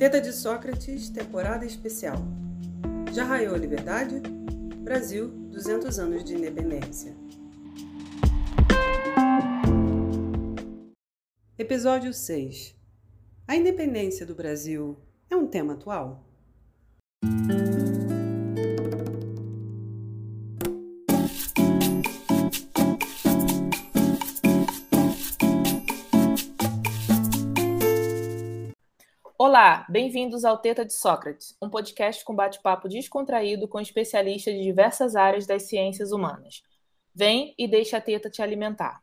Teta de Sócrates, temporada especial. Já raiou a liberdade? Brasil, 200 anos de independência. Episódio 6. A independência do Brasil é um tema atual? Olá, bem-vindos ao Teta de Sócrates, um podcast com bate-papo descontraído com especialistas de diversas áreas das ciências humanas. Vem e deixa a teta te alimentar.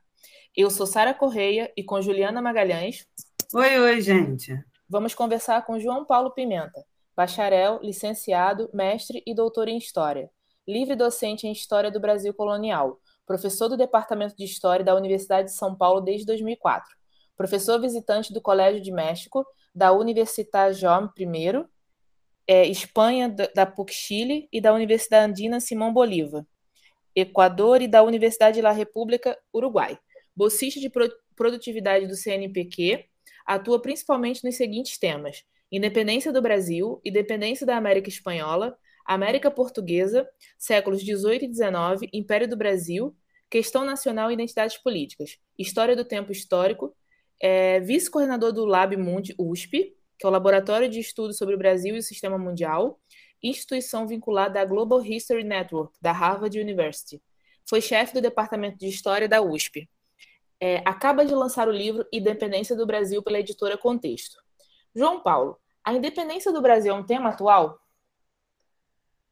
Eu sou Sara Correia e com Juliana Magalhães. Oi, oi, gente. Vamos conversar com João Paulo Pimenta, bacharel, licenciado, mestre e doutor em História, livre docente em História do Brasil Colonial, professor do Departamento de História da Universidade de São Paulo desde 2004, professor visitante do Colégio de México da Universitat Jaume I, é, Espanha, da PUC Chile e da Universidade Andina Simão Bolívar, Equador e da Universidade La República Uruguai. Bolsista de produtividade do CNPq, atua principalmente nos seguintes temas: independência do Brasil, independência da América Espanhola, América Portuguesa, séculos 18 e 19, Império do Brasil, questão nacional e identidades políticas, história do tempo histórico, é vice-coordenador do Lab Mundi USP, que é o Laboratório de Estudos sobre o Brasil e o Sistema Mundial, instituição vinculada à Global History Network, da Harvard University. Foi chefe do Departamento de História da USP. É, acaba de lançar o livro Independência do Brasil pela editora Contexto. João Paulo, a independência do Brasil é um tema atual?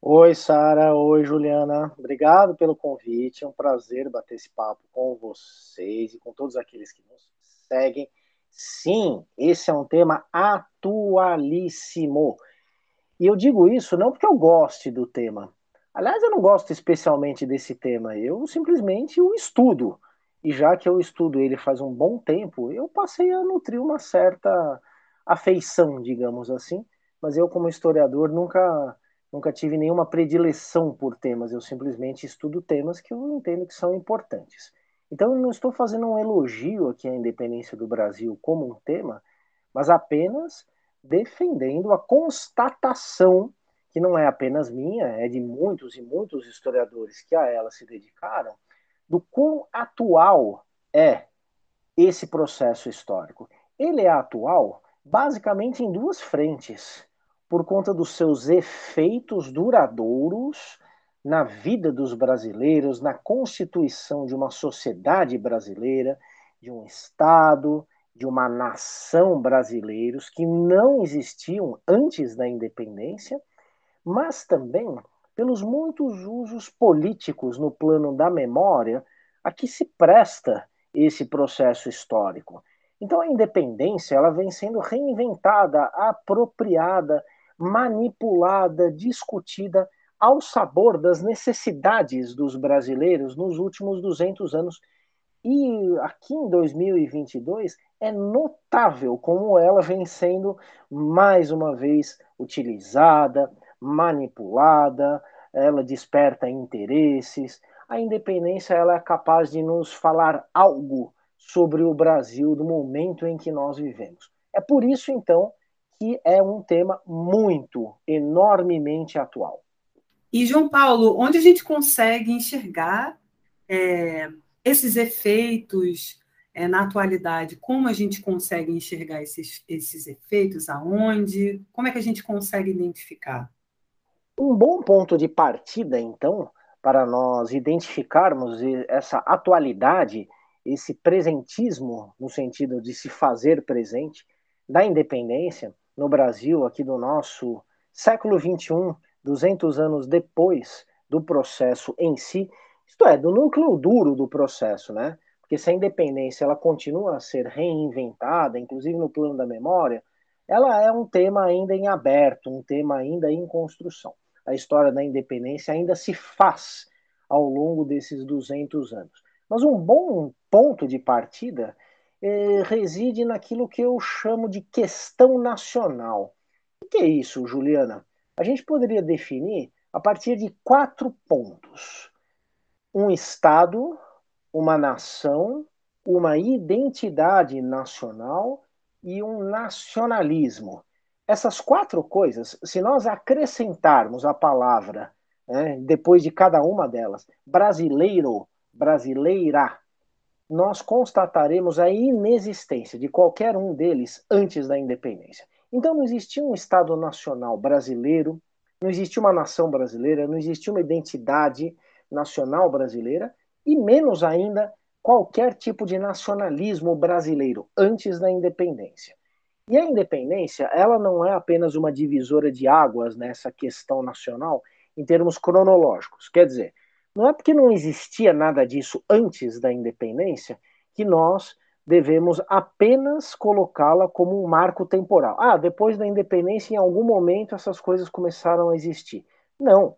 Oi, Sara. Oi, Juliana. Obrigado pelo convite. É um prazer bater esse papo com vocês e com todos aqueles que nos seguem. Sim, esse é um tema atualíssimo. E eu digo isso não porque eu goste do tema. Aliás, eu não gosto especialmente desse tema, eu simplesmente o estudo. E já que eu estudo ele faz um bom tempo, eu passei a nutrir uma certa afeição, digamos assim. Mas eu, como historiador, nunca, nunca tive nenhuma predileção por temas. Eu simplesmente estudo temas que eu entendo que são importantes. Então, eu não estou fazendo um elogio aqui à independência do Brasil como um tema, mas apenas defendendo a constatação, que não é apenas minha, é de muitos e muitos historiadores que a ela se dedicaram, do quão atual é esse processo histórico. Ele é atual basicamente em duas frentes, por conta dos seus efeitos duradouros na vida dos brasileiros, na constituição de uma sociedade brasileira, de um Estado, de uma nação brasileiros que não existiam antes da independência, mas também pelos muitos usos políticos no plano da memória a que se presta esse processo histórico. Então a independência ela vem sendo reinventada, apropriada, manipulada, discutida ao sabor das necessidades dos brasileiros nos últimos 200 anos. E aqui em 2022 é notável como ela vem sendo mais uma vez utilizada, manipulada, ela desperta interesses. A independência ela é capaz de nos falar algo sobre o Brasil do momento em que nós vivemos. É por isso então que é um tema muito, enormemente atual. E, João Paulo, onde a gente consegue enxergar é, esses efeitos é, na atualidade? Como a gente consegue enxergar esses, esses efeitos? Aonde? Como é que a gente consegue identificar? Um bom ponto de partida, então, para nós identificarmos essa atualidade, esse presentismo, no sentido de se fazer presente, da independência no Brasil, aqui do nosso século XXI, 200 anos depois do processo em si, isto é, do núcleo duro do processo, né? Porque se a independência ela continua a ser reinventada, inclusive no plano da memória, ela é um tema ainda em aberto, um tema ainda em construção. A história da independência ainda se faz ao longo desses 200 anos. Mas um bom ponto de partida eh, reside naquilo que eu chamo de questão nacional. O que é isso, Juliana? A gente poderia definir a partir de quatro pontos: um Estado, uma nação, uma identidade nacional e um nacionalismo. essas quatro coisas, se nós acrescentarmos a palavra, né, depois de cada uma delas, brasileiro, brasileira, nós constataremos a inexistência de qualquer um deles antes da independência. Então não existia um Estado nacional brasileiro, não existia uma nação brasileira, não existia uma identidade nacional brasileira e menos ainda qualquer tipo de nacionalismo brasileiro antes da independência. E a independência, ela não é apenas uma divisora de águas nessa questão nacional em termos cronológicos. Quer dizer, não é porque não existia nada disso antes da independência que nós devemos apenas colocá-la como um marco temporal. Ah, depois da independência, em algum momento, essas coisas começaram a existir. Não.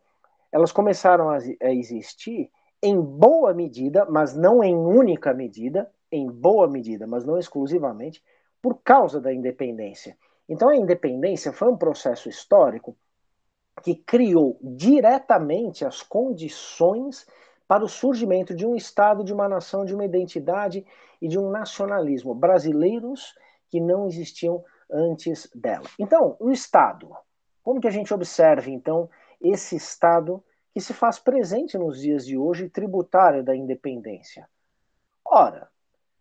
Elas começaram a existir em boa medida, mas não em única medida, em boa medida, mas não exclusivamente, por causa da independência. Então, a independência foi um processo histórico que criou diretamente as condições para o surgimento de um Estado, de uma nação, de uma identidade e de um nacionalismo brasileiros que não existiam antes dela. Então, o Estado. Como que a gente observa, então, esse Estado que se faz presente nos dias de hoje, tributário da independência? Ora,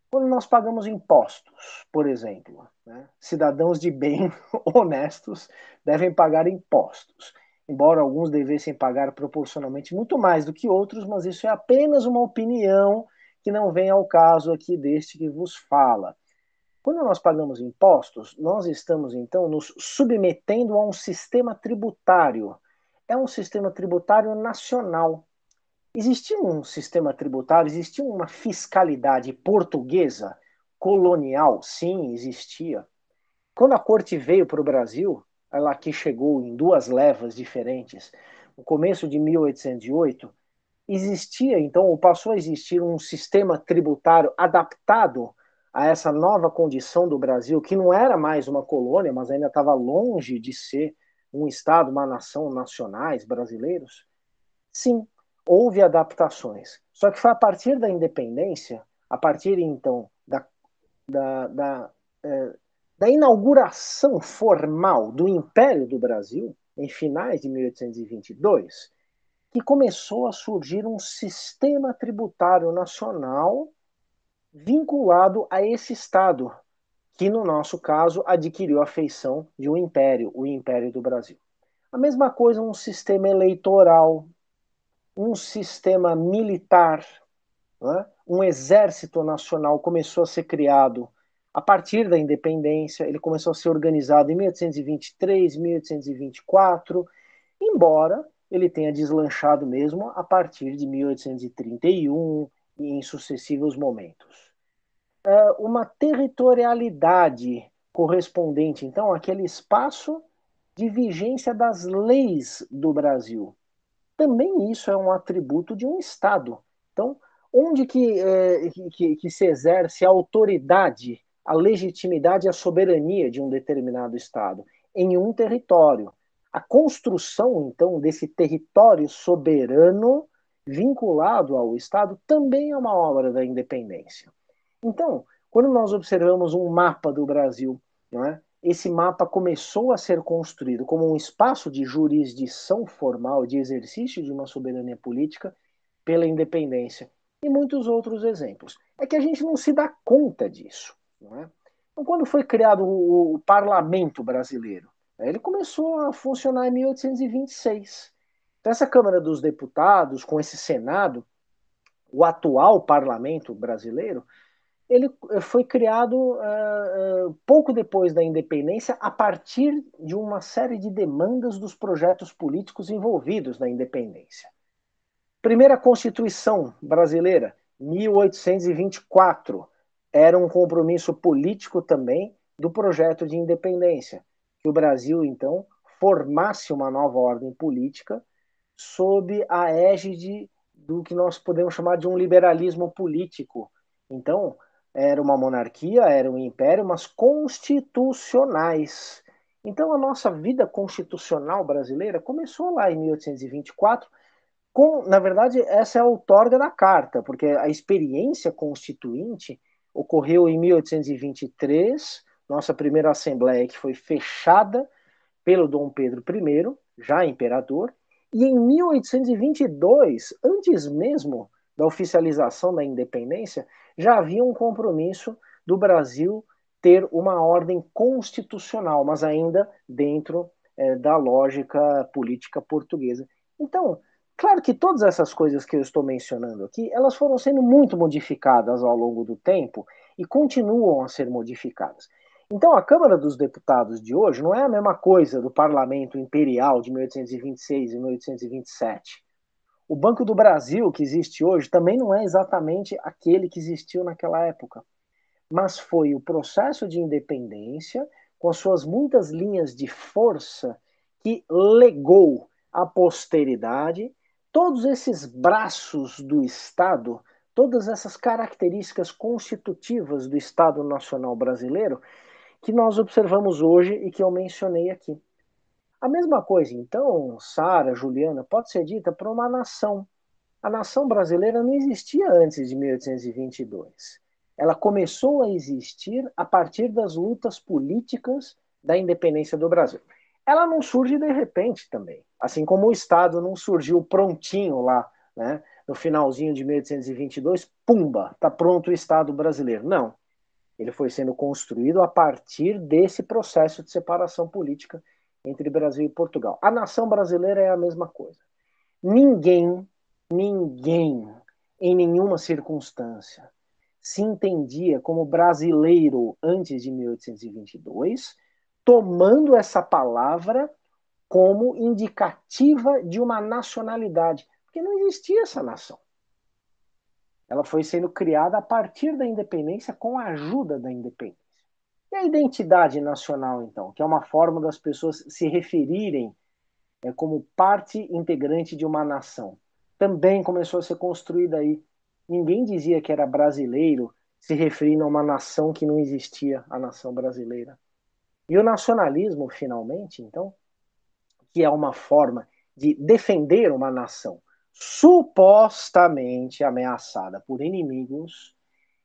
quando nós pagamos impostos, por exemplo, né? cidadãos de bem honestos devem pagar impostos, embora alguns devessem pagar proporcionalmente muito mais do que outros, mas isso é apenas uma opinião que não vem ao caso aqui deste que vos fala. Quando nós pagamos impostos, nós estamos então nos submetendo a um sistema tributário. É um sistema tributário nacional, Existia um sistema tributário, existia uma fiscalidade portuguesa, colonial? Sim, existia. Quando a corte veio para o Brasil, ela aqui chegou em duas levas diferentes, no começo de 1808, existia então, ou passou a existir um sistema tributário adaptado a essa nova condição do Brasil, que não era mais uma colônia, mas ainda estava longe de ser um Estado, uma nação nacionais brasileiros? Sim, houve adaptações. Só que foi a partir da independência, a partir então da, da, da, é, da inauguração formal do Império do Brasil, em finais de 1822, que começou a surgir um sistema tributário nacional vinculado a esse Estado, que no nosso caso adquiriu a feição de um império, o Império do Brasil. A mesma coisa um sistema eleitoral um sistema militar, né? um exército nacional começou a ser criado a partir da independência, ele começou a ser organizado em 1823, 1824, embora ele tenha deslanchado mesmo a partir de 1831 e em sucessivos momentos. É uma territorialidade correspondente, então, àquele espaço de vigência das leis do Brasil também isso é um atributo de um Estado. Então, onde que, é, que, que, se exerce a autoridade, a legitimidade e a soberania de um determinado Estado? Em um território. A construção, então, desse território soberano vinculado ao Estado também é uma obra da independência. Então, quando nós observamos um mapa do Brasil, é? esse mapa começou a ser construído como um espaço de jurisdição formal, de exercício de uma soberania política pela independência. E muitos outros exemplos. É que a gente não se dá conta disso. Não é? Então, quando foi criado o, o parlamento brasileiro, ele começou a funcionar em 1826. Então, essa Câmara dos Deputados, com esse Senado, o atual parlamento brasileiro, ele eh, foi criado uh, pouco depois da independência, a partir de uma série de demandas dos projetos políticos envolvidos na independência. Primeira Constituição brasileira, 1824, era um compromisso político também do projeto de independência, o Brasil, então, formasse uma nova ordem política sob a égide do que nós podemos chamar de um liberalismo político. Então, era uma monarquia, era um império, mas constitucionais. Então a nossa vida constitucional brasileira começou lá em 1824, com, na verdade, essa é a outorga da carta, porque a experiência constituinte ocorreu em 1823, nossa primeira assembleia que foi fechada pelo Dom Pedro I, já imperador, e em 1822, antes mesmo da oficialização da independência, já havia um compromisso do Brasil ter uma ordem constitucional, mas ainda dentro é, da lógica política portuguesa. Então, claro que todas essas coisas que eu estou mencionando aqui, elas foram sendo muito modificadas ao longo do tempo e continuam a ser modificadas. Então, a Câmara dos Deputados de hoje não é a mesma coisa do Parlamento Imperial de 1826 e 1827. O Banco do Brasil, que existe hoje, também não é exatamente aquele que existiu naquela época. Mas foi o processo de independência, com as suas muitas linhas de força, que legou à posteridade todos esses braços do Estado, todas essas características constitutivas do Estado Nacional Brasileiro que nós observamos hoje e que eu mencionei aqui. A mesma coisa, então, Sara, Juliana, pode ser dita para uma nação. A nação brasileira não existia antes de 1822. Ela começou a existir a partir das lutas políticas da independência do Brasil. Ela não surge de repente também, assim como o Estado não surgiu prontinho lá, né, no finalzinho de 1822, pumba, está pronto o Estado brasileiro. Não, ele foi sendo construído a partir desse processo de separação política entre Brasil e Portugal. A nação brasileira é a mesma coisa. Ninguém, ninguém, em nenhuma circunstância, se entendia como brasileiro antes de 1822, tomando essa palavra como indicativa de uma nacionalidade, porque não existia essa nação ela foi sendo criada a partir da independência com a ajuda da independência. E a identidade nacional, então, que é uma forma das pessoas se referirem é, como parte integrante de uma nação, também começou a ser construída aí. Ninguém dizia que era brasileiro se referindo a uma nação que não existia, a nação brasileira. E o nacionalismo, finalmente, então, que é uma forma de defender uma nação, supostamente ameaçada por inimigos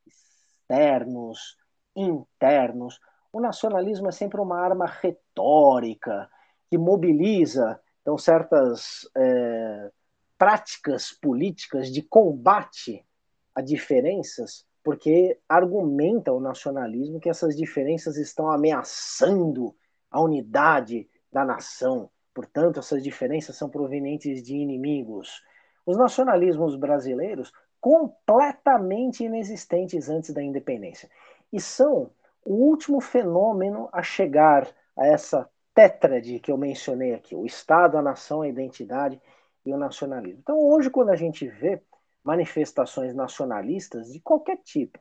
externos, internos. O nacionalismo é sempre uma arma retórica que mobiliza então certas é, práticas políticas de combate a diferenças, porque argumenta o nacionalismo que essas diferenças estão ameaçando a unidade da nação. Portanto, essas diferenças são provenientes de inimigos os nacionalismos brasileiros completamente inexistentes antes da independência. E são o último fenômeno a chegar a essa tétrade que eu mencionei aqui: o Estado, a nação, a identidade e o nacionalismo. Então, hoje, quando a gente vê manifestações nacionalistas de qualquer tipo,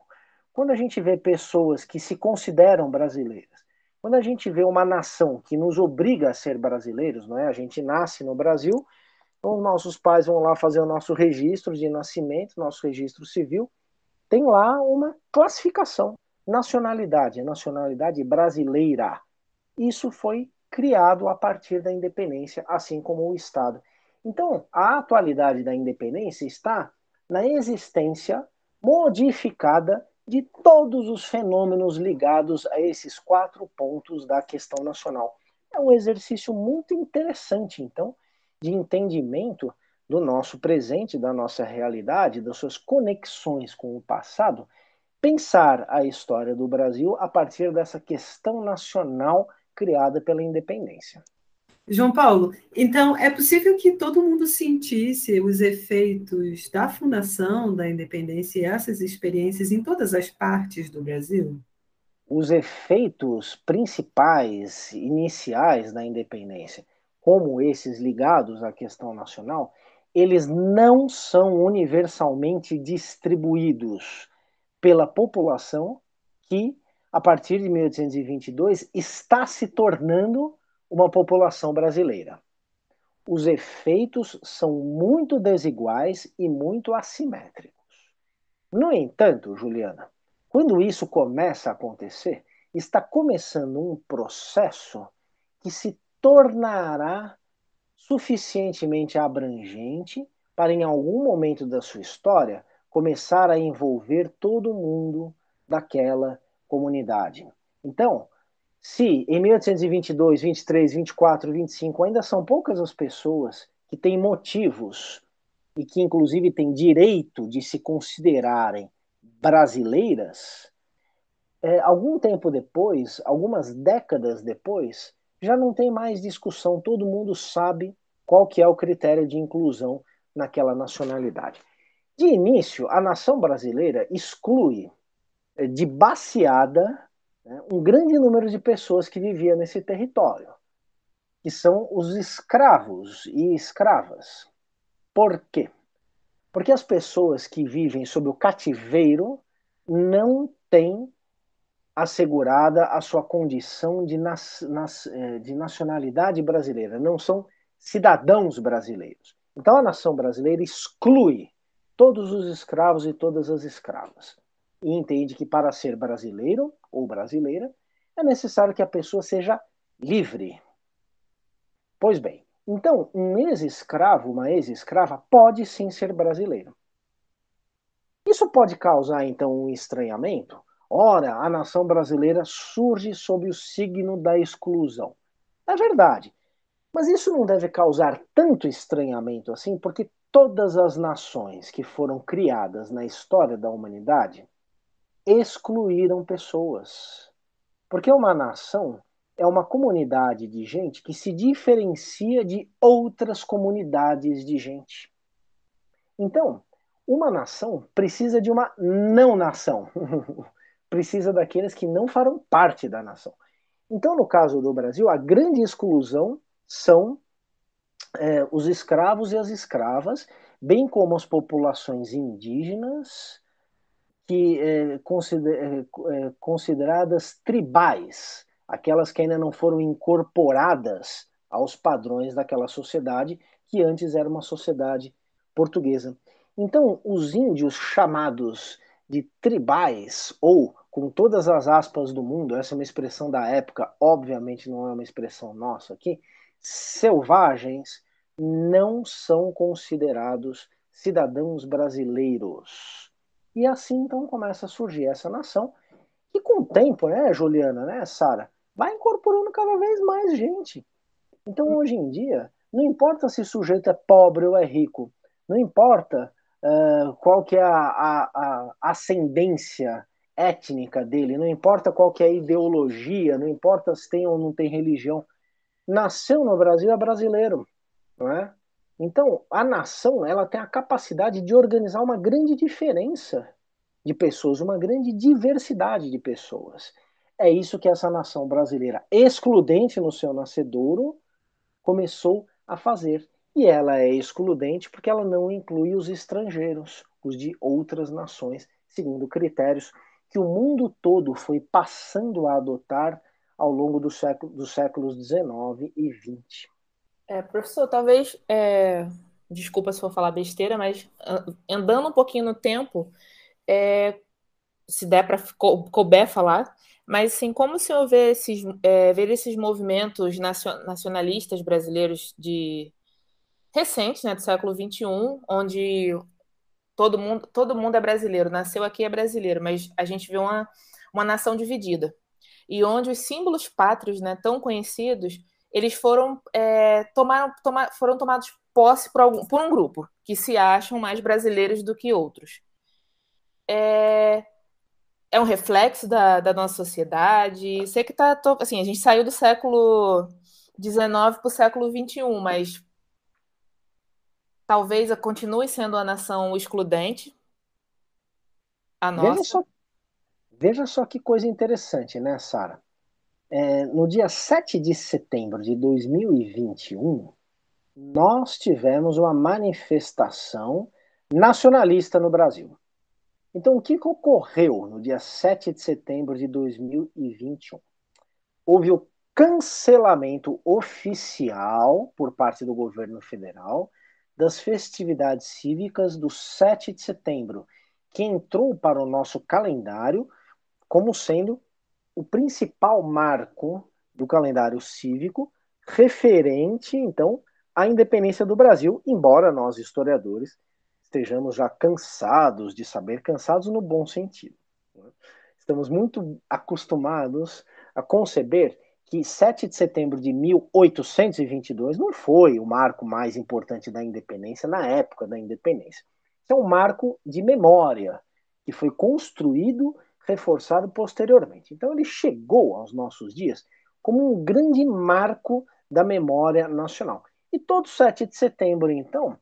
quando a gente vê pessoas que se consideram brasileiras, quando a gente vê uma nação que nos obriga a ser brasileiros, não é? A gente nasce no Brasil então, nossos pais vão lá fazer o nosso registro de nascimento, nosso registro civil. Tem lá uma classificação, nacionalidade, nacionalidade brasileira. Isso foi criado a partir da independência, assim como o Estado. Então, a atualidade da independência está na existência modificada de todos os fenômenos ligados a esses quatro pontos da questão nacional. É um exercício muito interessante, então, de entendimento do nosso presente, da nossa realidade, das suas conexões com o passado, pensar a história do Brasil a partir dessa questão nacional criada pela independência. João Paulo, então é possível que todo mundo sentisse os efeitos da fundação da independência e essas experiências em todas as partes do Brasil? Os efeitos principais, iniciais da independência como esses ligados à questão nacional, eles não são universalmente distribuídos pela população que, a partir de 1822, está se tornando uma população brasileira. Os efeitos são muito desiguais e muito assimétricos. No entanto, Juliana, quando isso começa a acontecer, está começando um processo que se tornará suficientemente abrangente para, em algum momento da sua história, começar a envolver todo mundo daquela comunidade. Então, Se em 1822, 23, 24, 25 ainda são poucas as pessoas que têm motivos e que inclusive têm direito de se considerarem brasileiras, é, algum tempo depois, algumas décadas depois, já não tem mais discussão, todo mundo sabe qual que é o critério de inclusão naquela nacionalidade. De início, a nação brasileira exclui é, de baseada né, um grande número de pessoas que viviam nesse território, que são os escravos e escravas. Por quê? Porque as pessoas que vivem sob o cativeiro não têm assegurada a sua condição de, nas, nas, é, de nacionalidade brasileira, não são cidadãos brasileiros. Então a nação brasileira exclui todos os escravos e todas as escravas e entende que para ser brasileiro ou brasileira é necessário que a pessoa seja livre. Pois bem, então um ex-escravo, uma ex-escrava pode sim ser brasileiro. Isso pode causar então um estranhamento? Ora, a nação brasileira surge sob o signo da exclusão. É verdade, mas isso não deve causar tanto estranhamento assim, porque todas as nações que foram criadas na história da humanidade excluíram pessoas. Porque uma nação é uma comunidade de gente que se diferencia de outras comunidades de gente. Então, uma nação precisa de uma não nação. precisa daqueles que não farão parte da nação. Então, no caso do Brasil, a grande exclusão são é, os escravos e as escravas, bem como as populações indígenas, que é, consider, é, é, consideradas tribais, aquelas que ainda não foram incorporadas aos padrões daquela sociedade que antes era uma sociedade portuguesa. Então, os índios chamados de tribais, ou com todas as aspas do mundo, essa é uma expressão da época, obviamente não é uma expressão nossa aqui, selvagens não são considerados cidadãos brasileiros. E assim então começa a surgir essa nação, que com o tempo, né, Juliana, né, Sara, vai incorporando cada vez mais gente. Então hoje em dia, não importa se o sujeito é pobre ou é rico, não importa uh, qual que é a, a, a, ascendência étnica dele, não importa qual que é a ideologia, não importa se tem ou não tem religião, nasceu no Brasil é brasileiro, não é? Então, a nação, ela tem a capacidade de organizar uma grande diferença de pessoas, uma grande diversidade de pessoas. É isso que essa nação brasileira, excludente no seu nascedouro, começou a fazer. E ela é excludente porque ela não inclui os estrangeiros, os de outras nações, segundo critérios que o mundo todo foi passando a adotar ao longo do século, dos séculos XIX e XX. É, professor, talvez, é, desculpa se for falar besteira, mas andando um pouquinho no tempo, é, se der para couber falar, mas assim, como o senhor vê esses, é, ver esses movimentos nacionalistas brasileiros de recentes, né, do século XXI, onde todo mundo, todo mundo é brasileiro, nasceu aqui é brasileiro, mas a gente vê uma, uma nação dividida. E onde os símbolos pátrios, né, tão conhecidos, eles foram, é, tomaram, toma, foram tomados posse por, algum, por um grupo que se acham mais brasileiros do que outros. É, é um reflexo da, da nossa sociedade. Sei que tá, assim, a gente saiu do século XIX para o século XXI, mas talvez continue sendo a nação excludente. A nossa. Veja só, veja só que coisa interessante, né, Sara? É, no dia 7 de setembro de 2021, nós tivemos uma manifestação nacionalista no Brasil. Então, o que ocorreu no dia 7 de setembro de 2021? Houve o cancelamento oficial por parte do governo federal das festividades cívicas do 7 de setembro, que entrou para o nosso calendário como sendo o principal marco do calendário cívico referente, então, à independência do Brasil, embora nós, historiadores, estejamos já cansados de saber, cansados no bom sentido. Né? Estamos muito acostumados a conceber que 7 de setembro de 1822 não foi o marco mais importante da independência na época da independência. É um marco de memória que foi construído, reforçado posteriormente. Então ele chegou aos nossos dias como um grande marco da memória nacional. E todo 7 de setembro, então,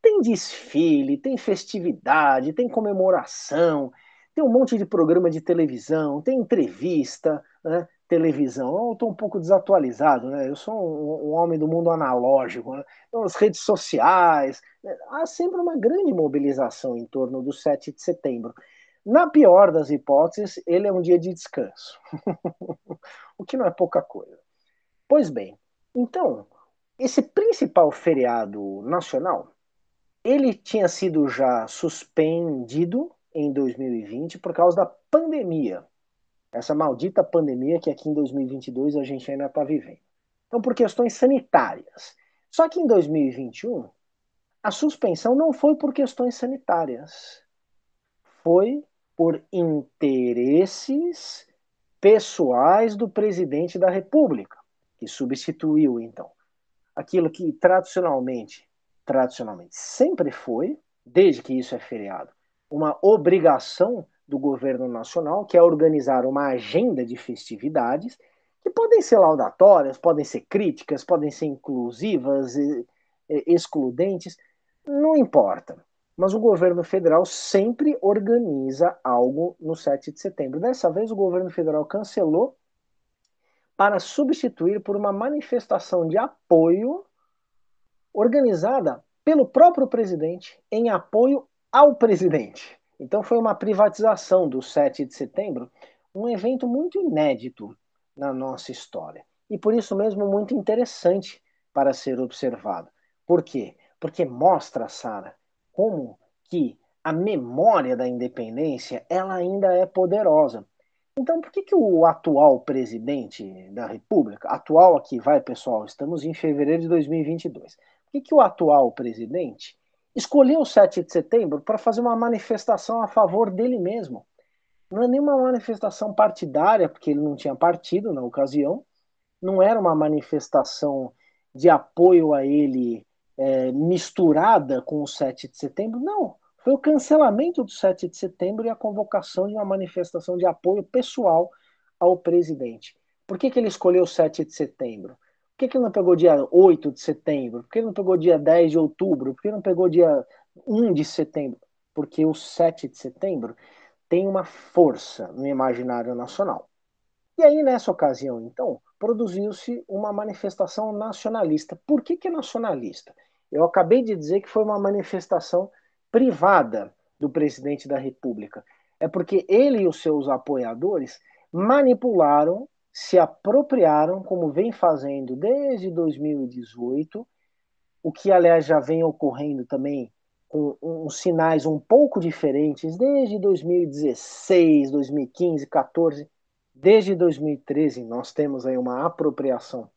tem desfile, tem festividade, tem comemoração, tem um monte de programa de televisão, tem entrevista, né? Televisão. Eu estou um pouco desatualizado, né? Eu sou um, um homem do mundo analógico, né? Então, as redes sociais. Né? Há sempre uma grande mobilização em torno do 7 de setembro. Na pior das hipóteses, ele é um dia de descanso, o que não é pouca coisa. Pois bem, então, esse principal feriado nacional, ele tinha sido já suspendido em 2020 por causa da pandemia. Essa maldita pandemia que aqui em 2022 a gente ainda está vivendo. Então, por questões sanitárias. Só que em 2021, a suspensão não foi por questões sanitárias. Foi por interesses pessoais do presidente da República, que substituiu, então, aquilo que tradicionalmente, tradicionalmente sempre foi, desde que isso é feriado, uma obrigação do governo nacional, que é organizar uma agenda de festividades que podem ser laudatórias, podem ser críticas, podem ser inclusivas, excludentes, não importa. Mas o governo federal sempre organiza algo no 7 de setembro. Dessa vez, o governo federal cancelou para substituir por uma manifestação de apoio organizada pelo próprio presidente em apoio ao presidente. Então foi uma privatização do 7 de setembro, um evento muito inédito na nossa história. E por isso mesmo muito interessante para ser observado. Por quê? Porque mostra, Sara, como que a memória da independência ela ainda é poderosa. Então, por que, que o atual presidente da República, atual aqui, vai pessoal, estamos em fevereiro de 2022, por que, que o atual presidente escolheu o 7 de setembro para fazer uma manifestação a favor dele mesmo? Não é nenhuma manifestação partidária, porque ele não tinha partido na ocasião, não era uma manifestação de apoio a ele é, misturada com o 7 de setembro, não. Foi o cancelamento do 7 de setembro e a convocação de uma manifestação de apoio pessoal ao presidente. Por que, que ele escolheu o 7 de setembro? Que, que ele não pegou dia 8 de setembro? Por que ele não pegou dia 10 de outubro? Por que ele não pegou dia 1 de setembro? Porque o 7 de setembro tem uma força no imaginário nacional. E aí, nessa ocasião, então, produziu-se uma manifestação nacionalista. Por que, que é nacionalista? Eu acabei de dizer que foi uma manifestação privada do presidente da República. É porque ele e os seus apoiadores manipularam, se apropriaram, como vem fazendo desde 2018, o que, aliás, já vem ocorrendo também com uns sinais um pouco diferentes desde 2016, 2015, 14, desde 2013 nós temos aí uma apropriação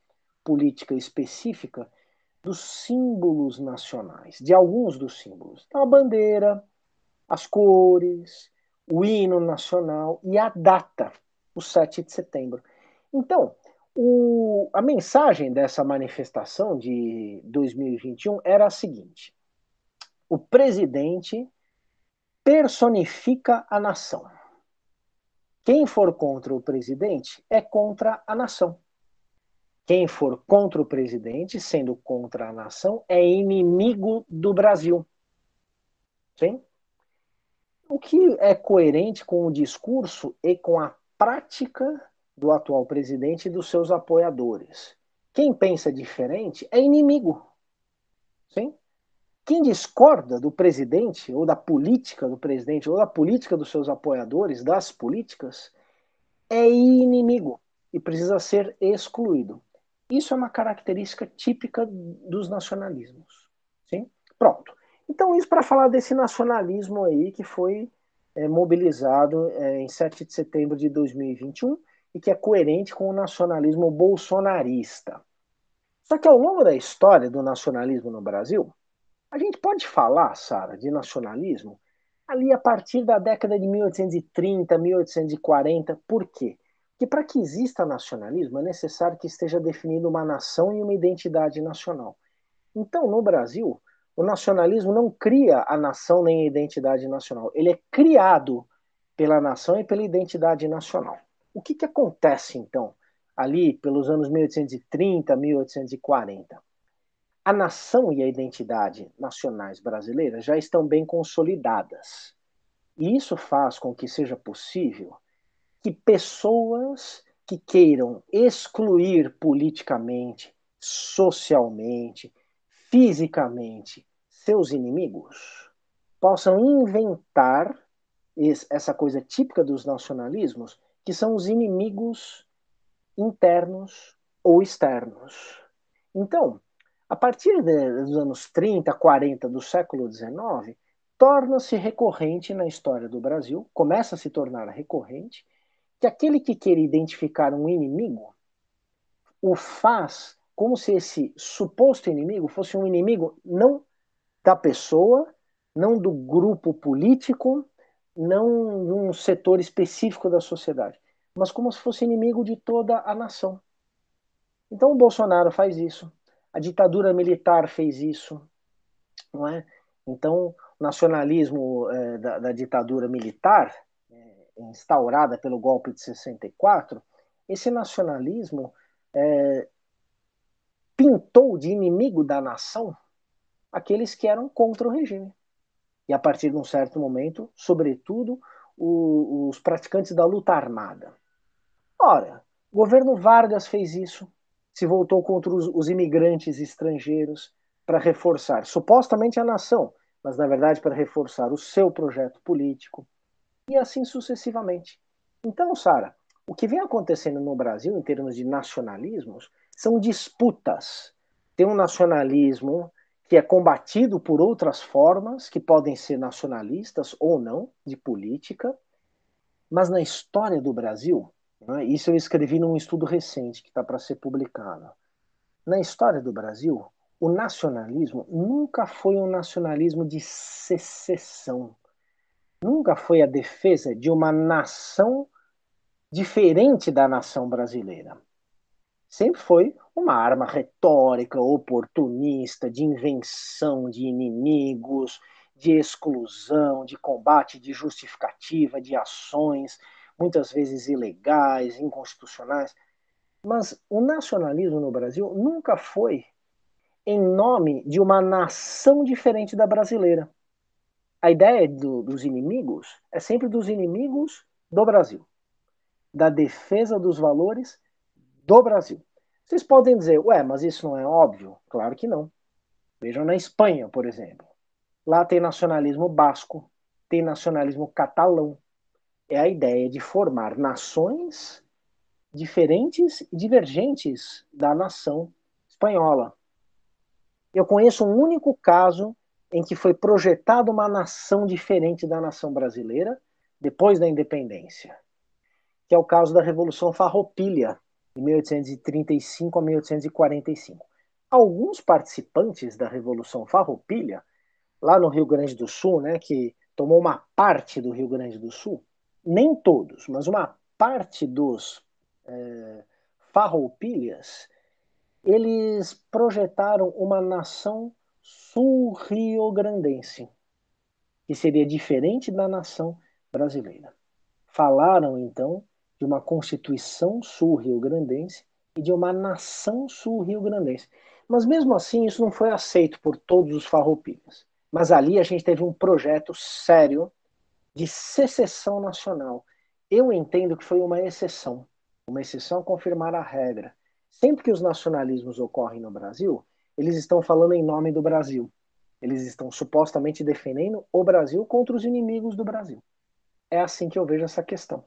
política específica dos símbolos nacionais, de alguns dos símbolos. Então, a bandeira, as cores, o hino nacional e a data, o 7 de setembro. Então, o, a mensagem dessa manifestação de 2021 era a seguinte: o presidente personifica a nação. Quem for contra o presidente é contra a nação. Quem for contra o presidente, sendo contra a nação, é inimigo do Brasil. Sim? O que é coerente com o discurso e com a prática do atual presidente e dos seus apoiadores. Quem pensa diferente é inimigo. Sim? Quem discorda do presidente, ou da política do presidente, ou da política dos seus apoiadores, das políticas, é inimigo e precisa ser excluído. Isso é uma característica típica dos nacionalismos. Sim? Pronto. Então, isso para falar desse nacionalismo aí que foi é, mobilizado é, em 7 de setembro de 2021 e que é coerente com o nacionalismo bolsonarista. Só que ao longo da história do nacionalismo no Brasil, a gente pode falar, Sara, de nacionalismo ali a partir da década de 1830, 1840. Por quê? que para que exista nacionalismo é necessário que esteja definida uma nação e uma identidade nacional. Então, no Brasil, o nacionalismo não cria a nação nem a identidade nacional, ele é criado pela nação e pela identidade nacional. O que, que acontece, então, ali pelos anos 1830, 1840? A nação e a identidade nacionais brasileiras já estão bem consolidadas. E isso faz com que seja possível que pessoas que queiram excluir politicamente, socialmente, fisicamente seus inimigos possam inventar essa coisa típica dos nacionalismos, que são os inimigos internos ou externos. Então, a partir dos anos 30, 40 do século XIX, torna-se recorrente na história do Brasil, começa a se tornar recorrente, que aquele que quer identificar um inimigo o faz como se esse suposto inimigo fosse um inimigo não da pessoa, não do grupo político, não um setor específico da sociedade, mas como se fosse inimigo de toda a nação. Então o Bolsonaro faz isso, a ditadura militar fez isso, não é? Então o nacionalismo é, da, da ditadura militar instaurada pelo golpe de 64, esse nacionalismo é, pintou de inimigo da nação aqueles que eram contra o regime. E a partir de um certo momento, sobretudo, o, os praticantes da luta armada. Ora, o governo Vargas fez isso, se voltou contra os, os imigrantes estrangeiros para reforçar supostamente a nação, mas na verdade para reforçar o seu projeto político e assim sucessivamente. Então, Sara, o que vem acontecendo no Brasil em termos de nacionalismos são disputas. Tem um nacionalismo que é combatido por outras formas, que podem ser nacionalistas ou não, de política, mas na história do Brasil, né, isso eu escrevi num estudo recente que está para ser publicado. Na história do Brasil, o nacionalismo nunca foi um nacionalismo de secessão nunca foi a defesa de uma nação diferente da nação brasileira. Sempre foi uma arma retórica, oportunista, de invenção de inimigos, de exclusão, de combate, de justificativa, de ações, muitas vezes ilegais, inconstitucionais. Mas o nacionalismo no Brasil nunca foi em nome de uma nação diferente da brasileira a ideia do, dos inimigos é sempre dos inimigos do Brasil, da defesa dos valores do Brasil. Vocês podem dizer, ué, mas isso não é óbvio? Claro que não. Vejam na Espanha, por exemplo. Lá tem nacionalismo basco, tem nacionalismo catalão. É a ideia de formar nações diferentes e divergentes da nação espanhola. Eu conheço um único caso em que foi projetada uma nação diferente da nação brasileira depois da independência, que é o caso da Revolução Farroupilha, de 1835 a 1845. Alguns participantes da Revolução Farroupilha, lá no Rio Grande do Sul, né, que tomou uma parte do Rio Grande do Sul, nem todos, mas uma parte dos é, farroupilhas, eles projetaram uma nação sul-rio-grandense, que seria diferente da nação brasileira. Falaram, então, de uma constituição sul-rio-grandense e de uma nação sul-rio-grandense. Mas mesmo assim, isso não foi aceito por todos os farroupilhas. Mas ali a gente teve um projeto sério de secessão nacional. Eu entendo que foi uma exceção, uma exceção a confirmar a regra. Sempre que os nacionalismos ocorrem no Brasil, eles estão falando em nome do Brasil. Eles estão supostamente defendendo o Brasil contra os inimigos do Brasil. É assim que eu vejo essa questão.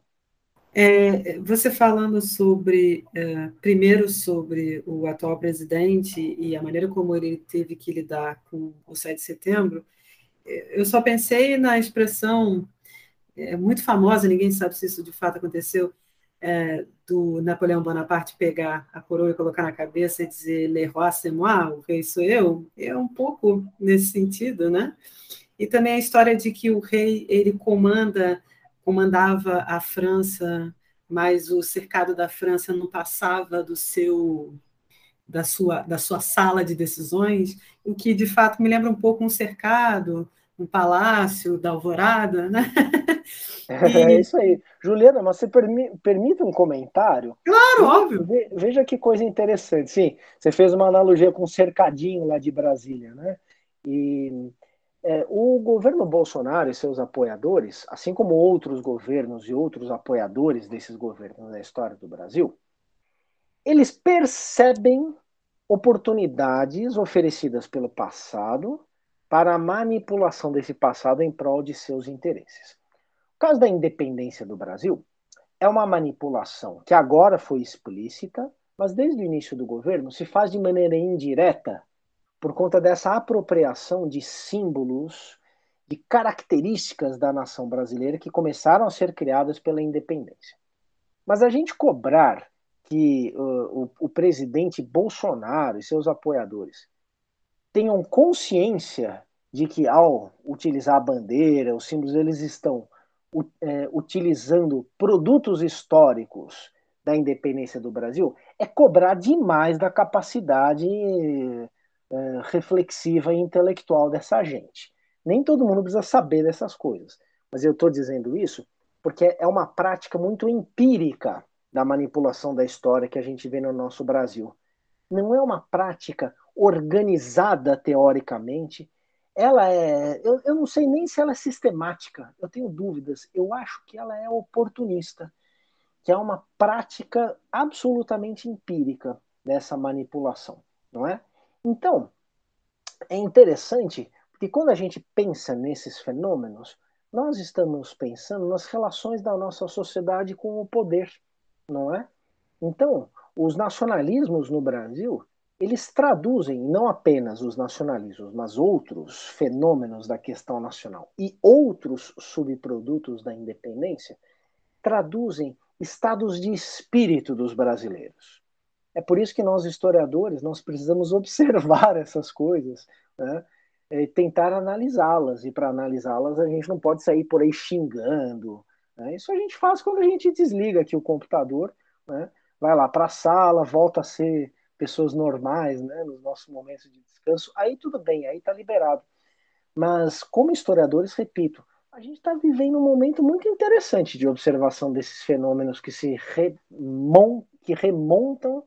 É, você falando sobre, é, primeiro sobre o atual presidente e a maneira como ele teve que lidar com o 7 de setembro, eu só pensei na expressão é, muito famosa, ninguém sabe se isso de fato aconteceu, é, do Napoleão Bonaparte pegar a coroa e colocar na cabeça e dizer Le roi c'est moi, o rei sou eu, é um pouco nesse sentido, né? E também a história de que o rei ele comanda, comandava a França mas o cercado da França não passava do seu da sua da sua sala de decisões, em que de fato me lembra um pouco um cercado, um palácio da Alvorada, né? E... É isso aí. Juliana, mas você permi permite um comentário? Claro, óbvio. Veja que coisa interessante. Sim, você fez uma analogia com o cercadinho lá de Brasília, né? E é, o governo Bolsonaro e seus apoiadores, assim como outros governos e outros apoiadores desses governos na história do Brasil, eles percebem oportunidades oferecidas pelo passado para a manipulação desse passado em prol de seus interesses. O caso da independência do Brasil é uma manipulação que agora foi explícita, mas desde o início do governo se faz de maneira indireta por conta dessa apropriação de símbolos, de características da nação brasileira que começaram a ser criadas pela independência. Mas a gente cobrar que uh, o, o presidente Bolsonaro e seus apoiadores tenham consciência de que ao utilizar a bandeira, os símbolos, eles estão é, utilizando produtos históricos da independência do Brasil, é cobrar demais da capacidade é, reflexiva e intelectual dessa gente. Nem todo mundo precisa saber dessas coisas, mas eu estou dizendo isso porque é uma prática muito empírica da manipulação da história que a gente vê no nosso Brasil. Não é uma prática organizada teoricamente. Ela é. Eu, eu não sei nem se ela é sistemática, eu tenho dúvidas. Eu acho que ela é oportunista, que é uma prática absolutamente empírica dessa manipulação, não é? Então, é interessante porque quando a gente pensa nesses fenômenos, nós estamos pensando nas relações da nossa sociedade com o poder, não é? Então, os nacionalismos no Brasil, eles traduzem não apenas os nacionalismos, mas outros fenômenos da questão nacional e outros subprodutos da independência, traduzem estados de espírito dos brasileiros. É por isso que nós, historiadores, nós precisamos observar essas coisas né? e tentar analisá-las. E para analisá-las, a gente não pode sair por aí xingando. Né? Isso a gente faz quando a gente desliga aqui o computador, né? vai lá para a sala, volta a ser pessoas normais né? nos nossos momentos de descanso. Aí tudo bem, aí está liberado. Mas, como historiadores, repito, a gente está vivendo um momento muito interessante de observação desses fenômenos que se que remontam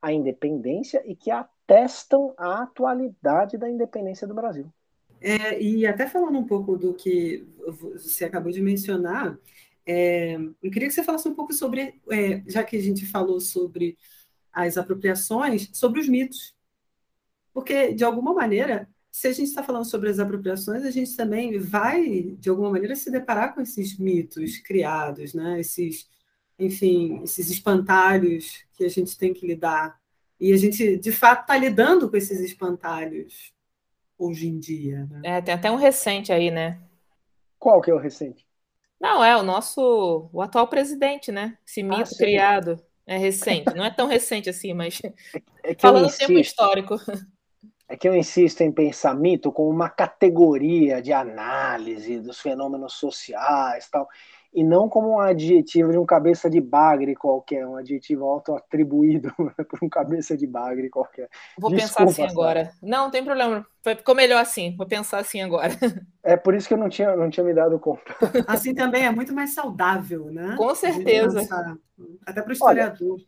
a independência e que atestam a atualidade da independência do Brasil. É, e até falando um pouco do que você acabou de mencionar, é, eu queria que você falasse um pouco sobre, é, já que a gente falou sobre as apropriações, sobre os mitos. Porque, de alguma maneira, se a gente está falando sobre as apropriações, a gente também vai, de alguma maneira, se deparar com esses mitos criados, né? esses enfim, esses espantalhos que a gente tem que lidar. E a gente, de fato, está lidando com esses espantalhos hoje em dia. Né? É, tem até um recente aí, né? Qual que é o recente? Não, é o nosso, o atual presidente, né? Esse ah, mito ah, criado. É recente, não é tão recente assim, mas é que falando insisto, tempo histórico. É que eu insisto em pensar mito como uma categoria de análise dos fenômenos sociais tal e não como um adjetivo de um cabeça de bagre qualquer, um adjetivo auto-atribuído por um cabeça de bagre qualquer. Vou Desculpa, pensar assim agora. Não, não tem problema. Ficou melhor assim. Vou pensar assim agora. É por isso que eu não tinha, não tinha me dado conta. Assim também é muito mais saudável, né? Com certeza. Até para o historiador. Olha,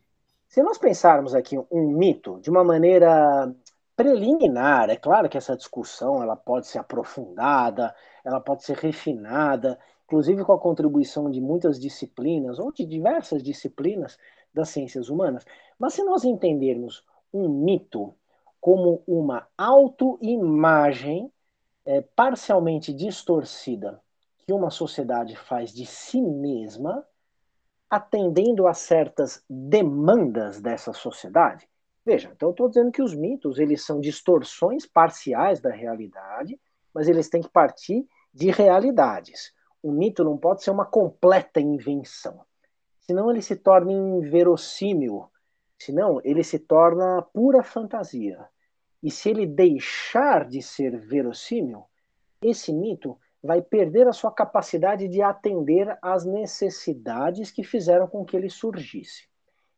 se nós pensarmos aqui um mito de uma maneira preliminar, é claro que essa discussão ela pode ser aprofundada, ela pode ser refinada, inclusive com a contribuição de muitas disciplinas, ou de diversas disciplinas das ciências humanas. Mas se nós entendermos um mito como uma autoimagem é, parcialmente distorcida que uma sociedade faz de si mesma, atendendo a certas demandas dessa sociedade. Veja, então eu estou dizendo que os mitos eles são distorções parciais da realidade, mas eles têm que partir de realidades o mito não pode ser uma completa invenção. Senão ele se torna inverossímil. Senão ele se torna pura fantasia. E se ele deixar de ser verossímil, esse mito vai perder a sua capacidade de atender às necessidades que fizeram com que ele surgisse.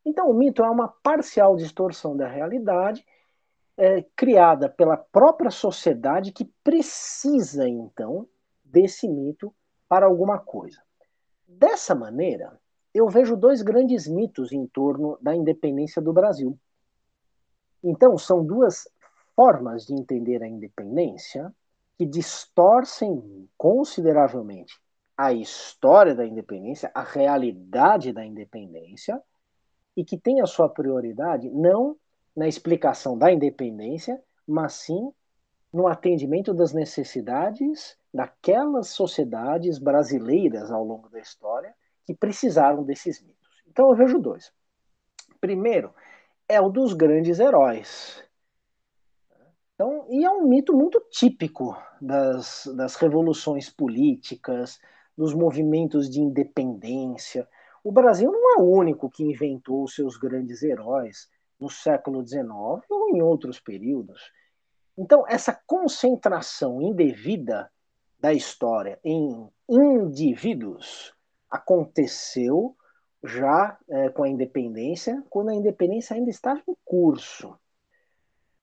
Então, o mito é uma parcial distorção da realidade é, criada pela própria sociedade que precisa, então, desse mito para alguma coisa. Dessa maneira, eu vejo dois grandes mitos em torno da independência do Brasil. Então, são duas formas de entender a independência que distorcem consideravelmente a história da independência, a realidade da independência, e que tem a sua prioridade não na explicação da independência, mas sim no atendimento das necessidades daquelas sociedades brasileiras ao longo da história que precisaram desses mitos. Então eu vejo dois. Primeiro, é o dos grandes heróis. Então, e é um mito muito típico das, das revoluções políticas, dos movimentos de independência. O Brasil não é o único que inventou seus grandes heróis no século XIX ou em outros períodos. Então, essa concentração indevida da história em indivíduos aconteceu já é, com a independência, quando a independência ainda estava em curso.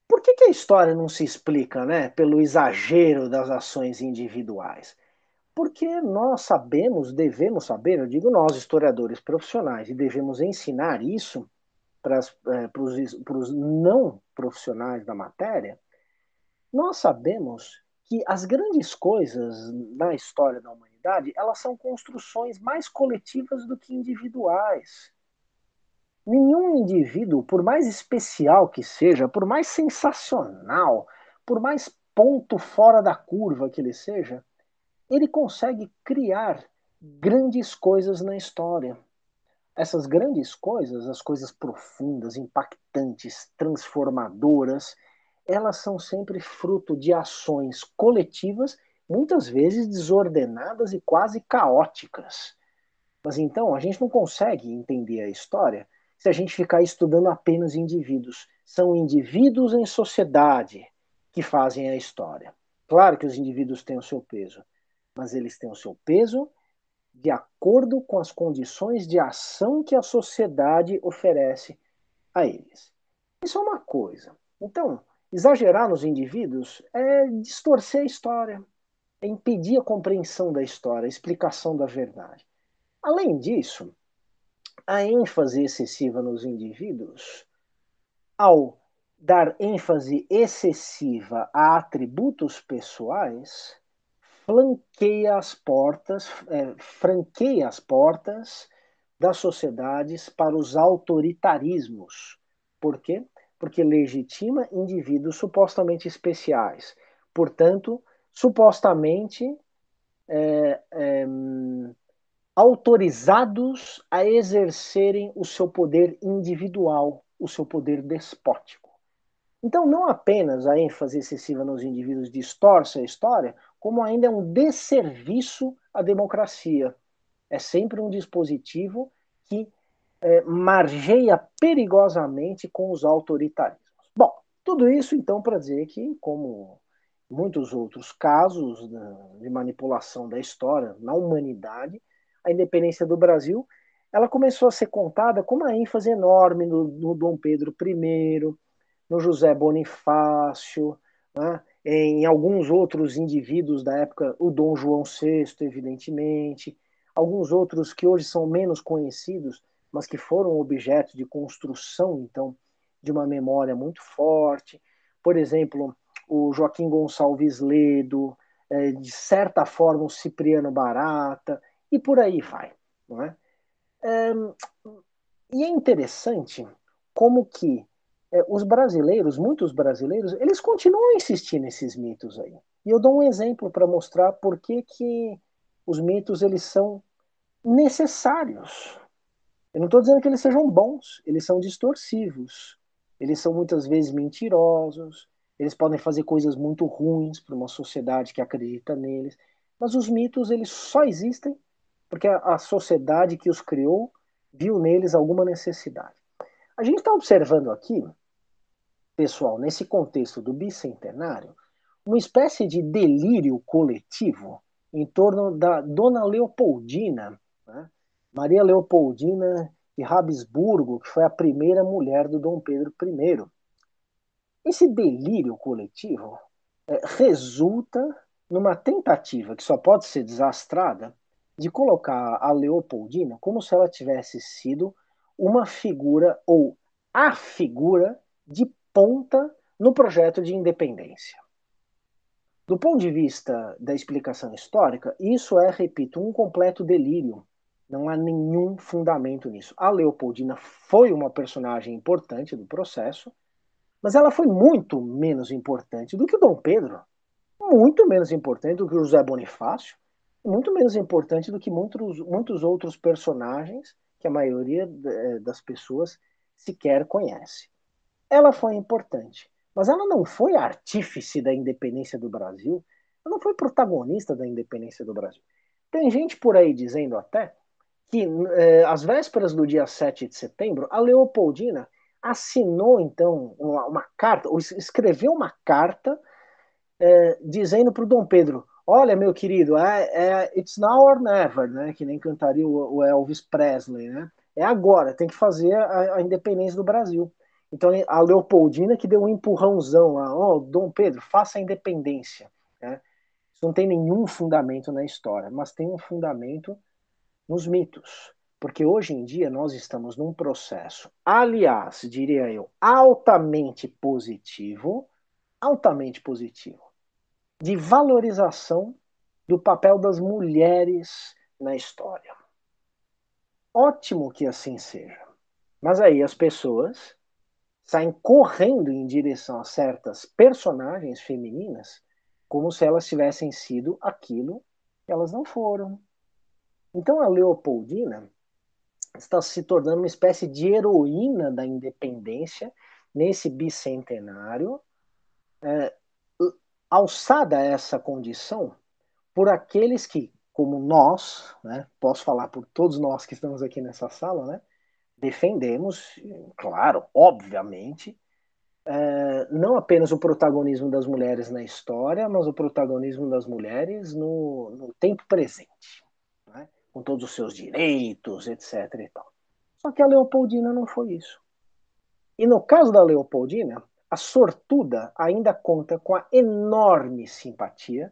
Por que, que a história não se explica né, pelo exagero das ações individuais? Porque nós sabemos, devemos saber, eu digo nós, historiadores profissionais, e devemos ensinar isso para, é, para os não profissionais da matéria, nós sabemos que as grandes coisas na história da humanidade, elas são construções mais coletivas do que individuais. Nenhum indivíduo, por mais especial que seja, por mais sensacional, por mais ponto fora da curva que ele seja, ele consegue criar grandes coisas na história. Essas grandes coisas, as coisas profundas, impactantes, transformadoras, elas são sempre fruto de ações coletivas, muitas vezes desordenadas e quase caóticas. Mas então a gente não consegue entender a história se a gente ficar estudando apenas indivíduos. São indivíduos em sociedade que fazem a história. Claro que os indivíduos têm o seu peso, mas eles têm o seu peso de acordo com as condições de ação que a sociedade oferece a eles. Isso é uma coisa. Então, exagerar nos indivíduos é distorcer a história, é impedir a compreensão da história, a explicação da verdade. Além disso, a ênfase excessiva nos indivíduos, ao dar ênfase excessiva a atributos pessoais, flanqueia as portas, é, franqueia as portas das sociedades para os autoritarismos. Por quê? Porque legitima indivíduos supostamente especiais. Portanto, supostamente é, é, autorizados a exercerem o seu poder individual, o seu poder despótico. Então, não apenas a ênfase excessiva nos indivíduos distorce a história, como ainda é um desserviço à democracia. É sempre um dispositivo que é, margeia perigosamente com os autoritarismos. Bom, tudo isso então para dizer que, como muitos outros casos de manipulação da história na humanidade, a independência do Brasil, ela começou a ser contada com uma ênfase enorme no, no Dom Pedro I, no José Bonifácio, né, em alguns outros indivíduos da época, o Dom João VI, evidentemente, alguns outros que hoje são menos conhecidos, mas que foram objeto de construção, então, de uma memória muito forte. Por exemplo, o Joaquim Gonçalves Ledo, é, de certa forma o Cipriano Barata, e por aí vai. Não é? é e é interessante como que é, os brasileiros, muitos brasileiros, eles continuam a insistir nesses mitos aí. E eu dou um exemplo para mostrar por que, que os mitos eles são necessários. Eu não estou dizendo que eles sejam bons, eles são distorsivos. Eles são muitas vezes mentirosos, eles podem fazer coisas muito ruins para uma sociedade que acredita neles. Mas os mitos eles só existem porque a, sociedade que os criou viu neles alguma necessidade. A gente está observando aqui, pessoal, nesse contexto do bicentenário, uma espécie de delírio coletivo em torno da Dona Leopoldina? Maria Leopoldina de Habsburgo, que foi a primeira mulher do Dom Pedro I. Esse delírio coletivo é, resulta numa tentativa que só pode ser desastrada de colocar a Leopoldina como se ela tivesse sido uma figura ou a figura de ponta no projeto de independência. Do ponto de vista da explicação histórica, isso é, repito, um completo delírio. Não há nenhum fundamento nisso. A Leopoldina foi uma personagem importante do processo, mas ela foi muito menos importante do que o Dom Pedro, muito menos importante do que o José Bonifácio, muito menos importante do que muitos, muitos outros personagens que a maioria eh, das pessoas sequer conhece. Ela foi importante, mas ela não foi artífice da independência do Brasil, ela não foi protagonista da independência do Brasil. Tem gente por aí dizendo até que, eh, às vésperas do dia 7 de setembro, a Leopoldina assinou, então, uma, uma carta, ou escreveu uma carta eh, dizendo para o Dom Pedro: Olha, meu querido, é, é, it's now or never, né? Que nem cantaria o, o Elvis Presley, né? É agora, tem que fazer a, a independência do Brasil. Então a Leopoldina que deu um empurrãozão lá, ó, oh, Dom Pedro, faça a independência. Né? Isso não tem nenhum fundamento na história, mas tem um fundamento nos mitos. Porque hoje em dia nós estamos num processo, aliás, diria eu, altamente positivo, altamente positivo, de valorização do papel das mulheres na história. Ótimo que assim seja. Mas aí as pessoas saem correndo em direção a certas personagens femininas como se elas tivessem sido aquilo que elas não foram. Então a Leopoldina está se tornando uma espécie de heroína da independência nesse bicentenário, é, alçada a essa condição por aqueles que, como nós, né, posso falar por todos nós que estamos aqui nessa sala, né, defendemos, claro, obviamente, é, não apenas o protagonismo das mulheres na história, mas o protagonismo das mulheres no, no tempo presente? Com todos os seus direitos, etc. E tal. Só que a Leopoldina não foi isso. E no caso da Leopoldina, a sortuda ainda conta com a enorme simpatia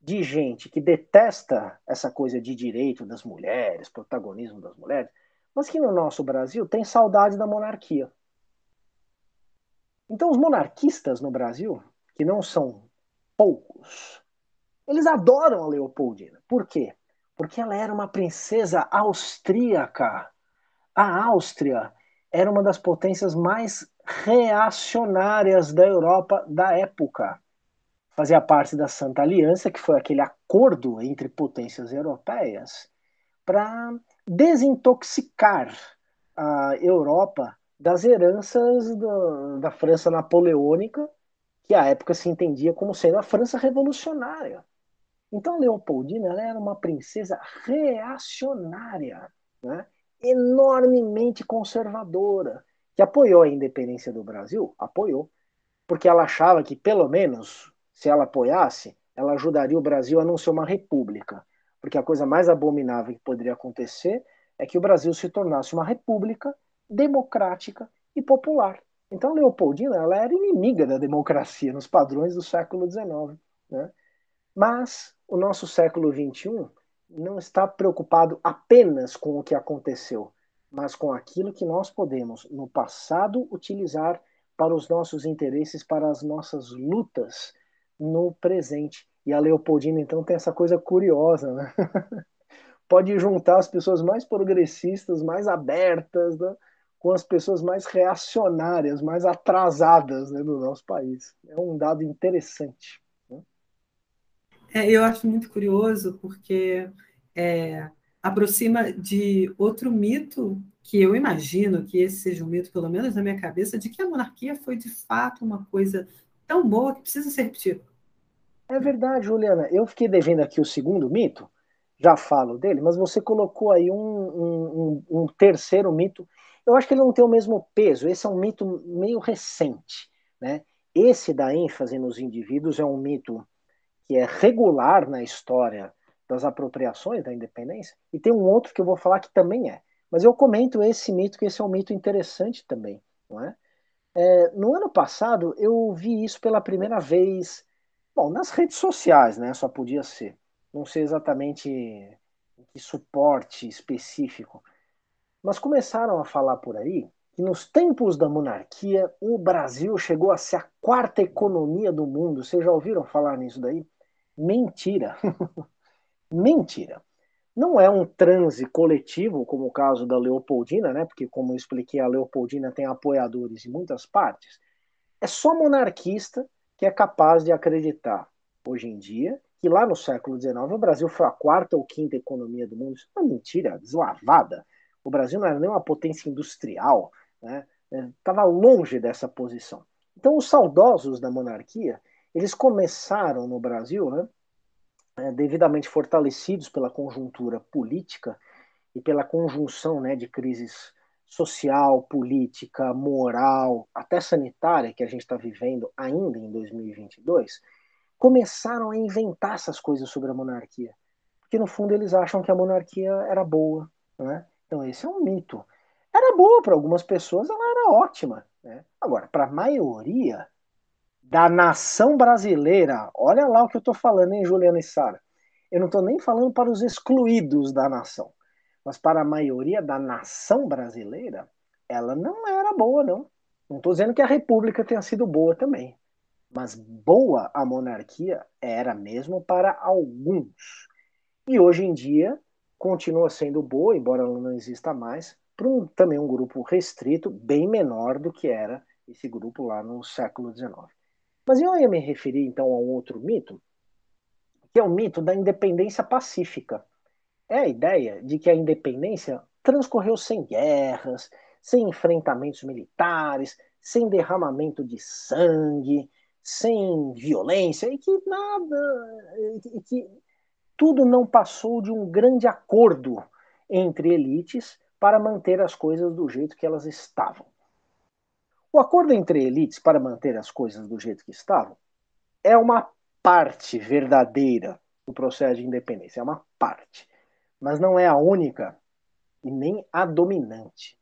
de gente que detesta essa coisa de direito das mulheres, protagonismo das mulheres, mas que no nosso Brasil tem saudade da monarquia. Então, os monarquistas no Brasil, que não são poucos, eles adoram a Leopoldina. Por quê? Porque ela era uma princesa austríaca. A Áustria era uma das potências mais reacionárias da Europa da época. Fazia parte da Santa Aliança, que foi aquele acordo entre potências europeias para desintoxicar a Europa das heranças do, da França napoleônica, que à época se entendia como sendo a França revolucionária. Então Leopoldina era uma princesa reacionária, né? enormemente conservadora, que apoiou a independência do Brasil, apoiou, porque ela achava que pelo menos se ela apoiasse, ela ajudaria o Brasil a não ser uma república porque a coisa mais abominável que poderia acontecer é que o Brasil se tornasse uma república democrática e popular. Então, Leopoldina ela era inimiga da democracia nos padrões do século XIX. Né? Mas o nosso século XXI não está preocupado apenas com o que aconteceu, mas com aquilo que nós podemos, no passado, utilizar para os nossos interesses, para as nossas lutas no presente. E a Leopoldina, então, tem essa coisa curiosa, né? Pode juntar as pessoas mais progressistas, mais abertas, né? com as pessoas mais reacionárias, mais atrasadas né, do nosso país. É um dado interessante. É, eu acho muito curioso, porque é, aproxima de outro mito que eu imagino que esse seja um mito, pelo menos na minha cabeça, de que a monarquia foi de fato uma coisa tão boa que precisa ser repetida. É verdade, Juliana. Eu fiquei devendo aqui o segundo mito, já falo dele, mas você colocou aí um, um, um, terceiro mito. Eu acho que ele não tem o mesmo peso. Esse é um mito meio recente. Né? Esse da ênfase nos indivíduos é um mito que é regular na história das apropriações da independência, e tem um outro que eu vou falar que também é. Mas eu comento esse mito, que esse é um mito interessante também, não é? é no ano passado, eu vi isso pela primeira vez, bom, nas redes sociais, né? Só podia ser. Não sei exatamente que suporte específico, mas começaram a falar por aí que nos tempos da monarquia o Brasil chegou a ser a quarta economia do mundo. Vocês já ouviram falar nisso daí? Mentira. Mentira. Não é um transe coletivo, como o caso da Leopoldina, né? Porque, como eu expliquei, a Leopoldina tem apoiadores em muitas partes. É só monarquista que é capaz de acreditar, hoje em dia, que lá no século XIX o Brasil foi a quarta ou quinta economia do mundo. Isso é uma mentira deslavada. O Brasil não era nem uma potência industrial, estava né? longe dessa posição. Então, os saudosos da monarquia, eles começaram no Brasil, né, é, devidamente fortalecidos pela conjuntura política e pela conjunção né, de crises social, política, moral, até sanitária que a gente está vivendo ainda em 2022, começaram a inventar essas coisas sobre a monarquia. Porque, no fundo, eles acham que a monarquia era boa. Né? Então, esse é um mito. Era boa para algumas pessoas, ela era ótima. Né? Agora, para a maioria da nação brasileira, olha lá o que eu estou falando, hein, Juliana e Sara? Eu não estou nem falando para os excluídos da nação, mas para a maioria da nação brasileira, ela não era boa, não. Não estou dizendo que a república tenha sido boa também, mas boa a monarquia era mesmo para alguns. E hoje em dia, continua sendo boa, embora ela não exista mais, para um, também um grupo restrito, bem menor do que era esse grupo lá no século XIX. Mas eu ia me referir então a um outro mito, que é o mito da independência pacífica. É a ideia de que a independência transcorreu sem guerras, sem enfrentamentos militares, sem derramamento de sangue, sem violência, e que nada, e que tudo não passou de um grande acordo entre elites para manter as coisas do jeito que elas estavam. O acordo entre elites para manter as coisas do jeito que estavam é uma parte verdadeira do processo de independência, é uma parte, mas não é a única e nem a dominante.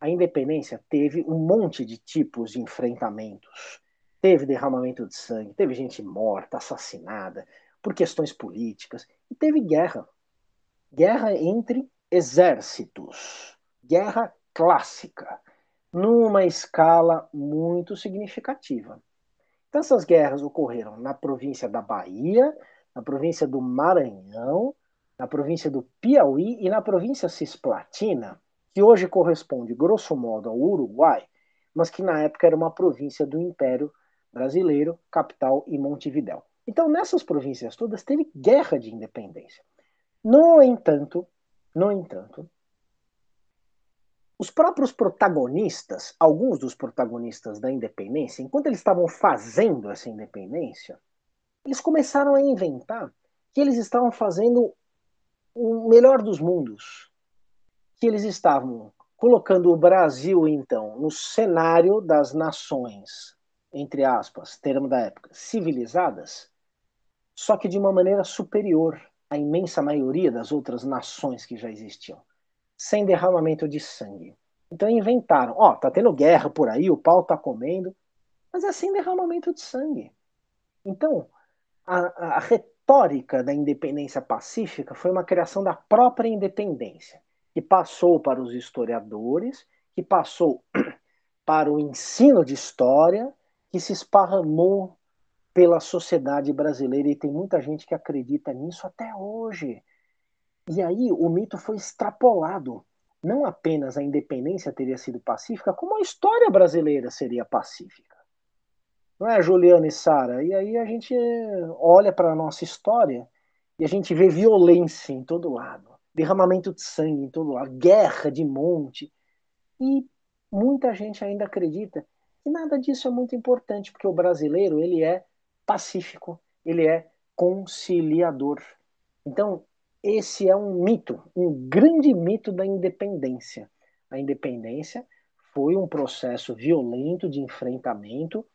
A independência teve um monte de tipos de enfrentamentos. Teve derramamento de sangue, teve gente morta, assassinada, por questões políticas, e teve guerra. Guerra entre exércitos. Guerra clássica, numa escala muito significativa. Então, essas guerras ocorreram na província da Bahia, na província do Maranhão, na província do Piauí e na província cisplatina, que hoje corresponde, grosso modo, ao Uruguai, mas que na época era uma província do Império Brasileiro, capital em Montevidéu. Então, nessas províncias todas, teve guerra de independência. No entanto, no entanto, os próprios protagonistas, alguns dos protagonistas da independência, enquanto eles estavam fazendo essa independência, eles começaram a inventar que eles estavam fazendo o melhor dos mundos, que eles estavam colocando o Brasil, então, no cenário das nações, entre aspas, termo da época, civilizadas, só que de uma maneira superior à imensa maioria das outras nações que já existiam, sem derramamento de sangue. Então inventaram, ó, oh, tá tendo guerra por aí, o pau tá comendo, mas é sem derramamento de sangue. Então, a, a retórica da independência pacífica foi uma criação da própria independência, que passou para os historiadores, que passou para o ensino de história, que se esparramou pela sociedade brasileira e tem muita gente que acredita nisso até hoje. E aí o mito foi extrapolado. Não apenas a independência teria sido pacífica, como a história brasileira seria pacífica. Não é, Juliana e Sara? E aí a gente olha para a nossa história e a gente vê violência em todo lado, derramamento de sangue em todo lado, guerra de monte. E muita gente ainda acredita que nada disso é muito importante, porque o brasileiro ele é pacífico, ele é conciliador. Então, esse é um mito, um grande mito da independência. A independência foi um processo violento de enfrentamento,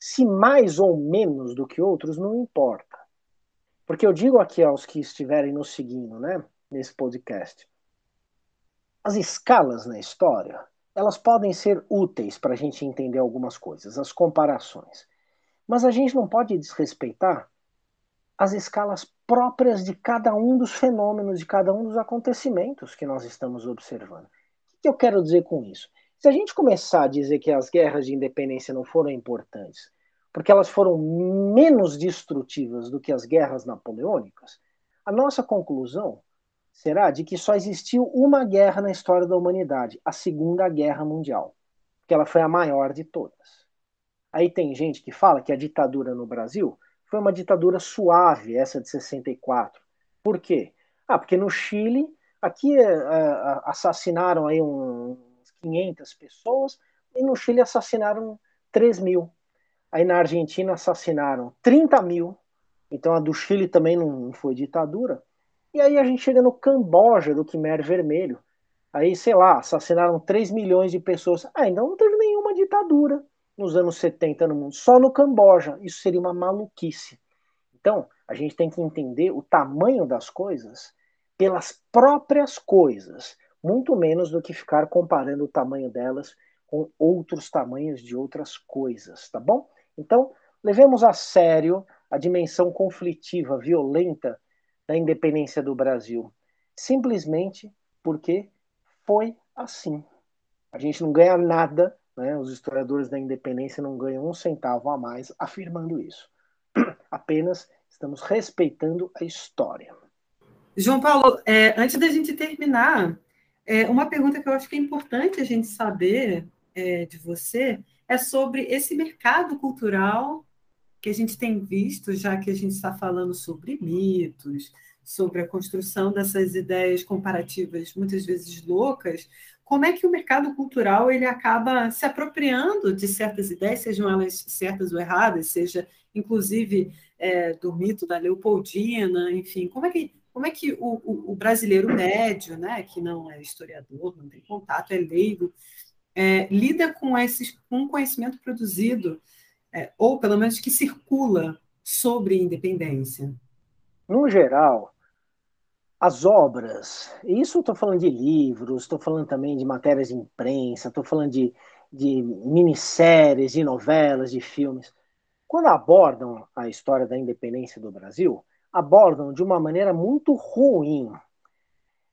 se mais ou menos do que outros, não importa. Porque eu digo aqui aos que estiverem nos seguindo, né, nesse podcast, as escalas na história, elas podem ser úteis para a gente entender algumas coisas, as comparações. Mas a gente não pode desrespeitar as escalas próprias de cada um dos fenômenos, de cada um dos acontecimentos que nós estamos observando. O que eu quero dizer com isso? Se a gente começar a dizer que as guerras de independência não foram importantes, porque elas foram menos destrutivas do que as guerras napoleônicas, a nossa conclusão será de que só existiu uma guerra na história da humanidade, a Segunda Guerra Mundial, que ela foi a maior de todas. Aí tem gente que fala que a ditadura no Brasil foi uma ditadura suave, essa de 64. Por quê? Ah, porque no Chile, aqui uh, assassinaram aí uns 500 pessoas, e no Chile assassinaram 3 mil. Aí na Argentina assassinaram 30 mil, então a do Chile também não foi ditadura. E aí a gente chega no Camboja, do Khmer Vermelho. Aí, sei lá, assassinaram 3 milhões de pessoas. Ah, ainda não teve nenhuma ditadura nos anos 70 no mundo, só no Camboja. Isso seria uma maluquice. Então, a gente tem que entender o tamanho das coisas pelas próprias coisas, muito menos do que ficar comparando o tamanho delas com outros tamanhos de outras coisas, tá bom? Então, levemos a sério a dimensão conflitiva, violenta da independência do Brasil, simplesmente porque foi assim. A gente não ganha nada, né? os historiadores da independência não ganham um centavo a mais afirmando isso. Apenas estamos respeitando a história. João Paulo, é, antes da gente terminar, é, uma pergunta que eu acho que é importante a gente saber é, de você é sobre esse mercado cultural que a gente tem visto, já que a gente está falando sobre mitos, sobre a construção dessas ideias comparativas muitas vezes loucas, como é que o mercado cultural ele acaba se apropriando de certas ideias, sejam elas certas ou erradas, seja inclusive é, do mito da Leopoldina, enfim, como é que como é que o, o, o brasileiro médio, né, que não é historiador, não tem contato, é leigo, é, lida com, esses, com conhecimento produzido, é, ou pelo menos que circula sobre independência? No geral, as obras, isso estou falando de livros, estou falando também de matérias de imprensa, estou falando de, de minisséries, de novelas, de filmes, quando abordam a história da independência do Brasil, abordam de uma maneira muito ruim,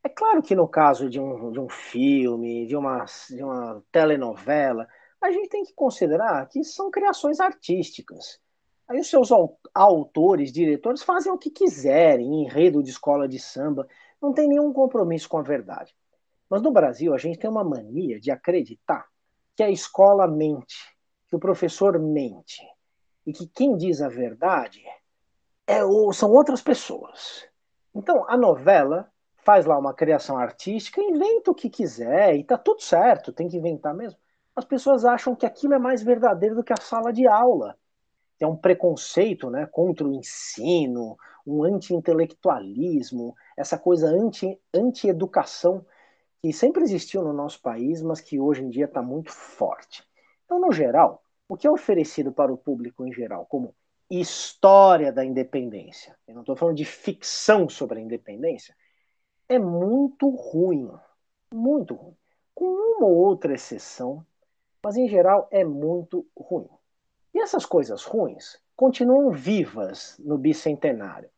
é claro que no caso de um, de um filme, de uma, de uma telenovela, a gente tem que considerar que são criações artísticas. Aí os seus autores, diretores fazem o que quiserem, enredo de escola de samba, não tem nenhum compromisso com a verdade. Mas no Brasil a gente tem uma mania de acreditar que a escola mente, que o professor mente, e que quem diz a verdade é, são outras pessoas. Então a novela faz lá uma criação artística, inventa o que quiser e tá tudo certo, tem que inventar mesmo. As pessoas acham que aquilo é mais verdadeiro do que a sala de aula. É um preconceito né, contra o ensino, um anti-intelectualismo, essa coisa anti-educação anti que sempre existiu no nosso país, mas que hoje em dia está muito forte. Então, no geral, o que é oferecido para o público em geral como história da independência, eu não estou falando de ficção sobre a independência, é muito ruim. Muito ruim. Com uma ou outra exceção, mas em geral é muito ruim. E essas coisas ruins continuam vivas no bicentenário.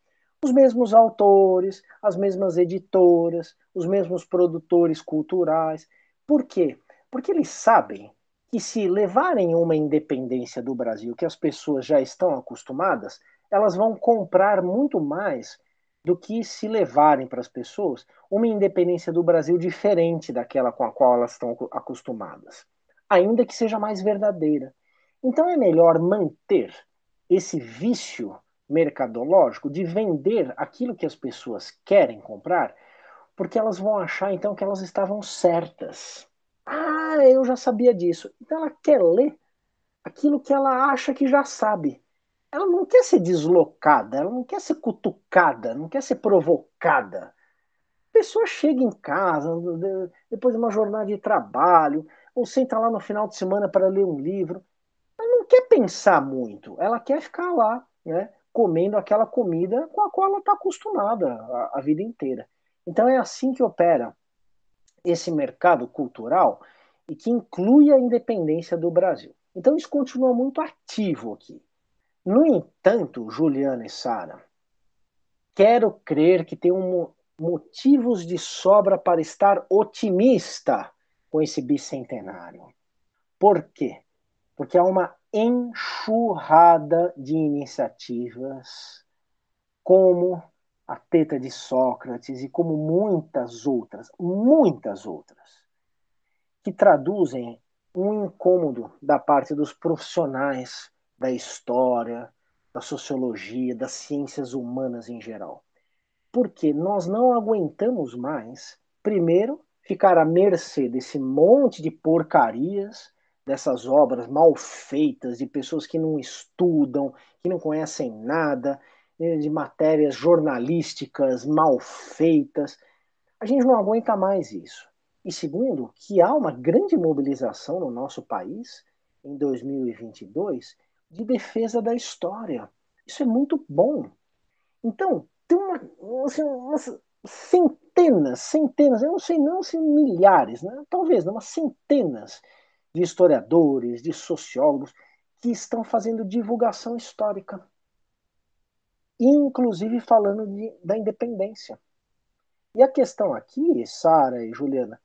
Os mesmos autores, as mesmas editoras, os mesmos produtores culturais. Por quê? Porque eles sabem que se levarem uma independência do Brasil que as pessoas já estão acostumadas, elas vão comprar muito mais do que se levarem para as pessoas uma independência do Brasil diferente daquela com a qual elas estão acostumadas, ainda que seja mais verdadeira. Então é melhor manter esse vício mercadológico de vender aquilo que as pessoas querem comprar, porque elas vão achar então que elas estavam certas. Ah, eu já sabia disso. Então ela quer ler aquilo que ela acha que já sabe ela não quer ser deslocada, ela não quer ser cutucada, não quer ser provocada. A pessoa chega em casa, depois de uma jornada de trabalho, ou senta lá no final de semana para ler um livro. Quer pensar muito, ela quer ficar lá, né, comendo aquela comida com a qual ela está acostumada a, a vida inteira. Então é assim que opera esse mercado cultural e que inclui a independência do Brasil. Então isso continua muito ativo aqui. No entanto, Juliana e Sara, quero crer que tem um, motivos de sobra para estar otimista com esse bicentenário. Por quê? Porque há uma enxurrada de iniciativas, como a Teta de Sócrates e como muitas outras, muitas outras, que traduzem um incômodo da parte dos profissionais da história, da sociologia, das ciências humanas em geral. Porque nós não aguentamos mais, primeiro, ficar à mercê desse monte de porcarias, dessas obras mal feitas, de pessoas que não estudam, que não conhecem nada, né, de matérias jornalísticas mal feitas. A gente não aguenta mais isso. E segundo, que há uma grande mobilização no nosso país em 2022 de defesa da história. Isso é muito bom. Então, tem uma, assim, umas centenas, centenas, eu não sei não se milhares, né? talvez, umas centenas de historiadores, de sociólogos que estão fazendo divulgação histórica, inclusive falando de, da independência. E a questão aqui, Sara e Juliana,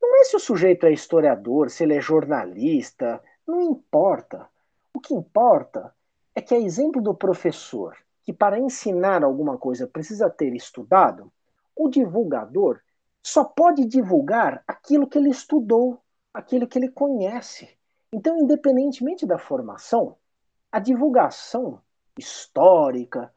não é se o sujeito é historiador, se ele é jornalista, não importa. O que importa é que, a exemplo do professor, que para ensinar alguma coisa precisa ter estudado, o divulgador só pode divulgar aquilo que ele estudou, aquilo que ele conhece. Então, independentemente da formação, a divulgação histórica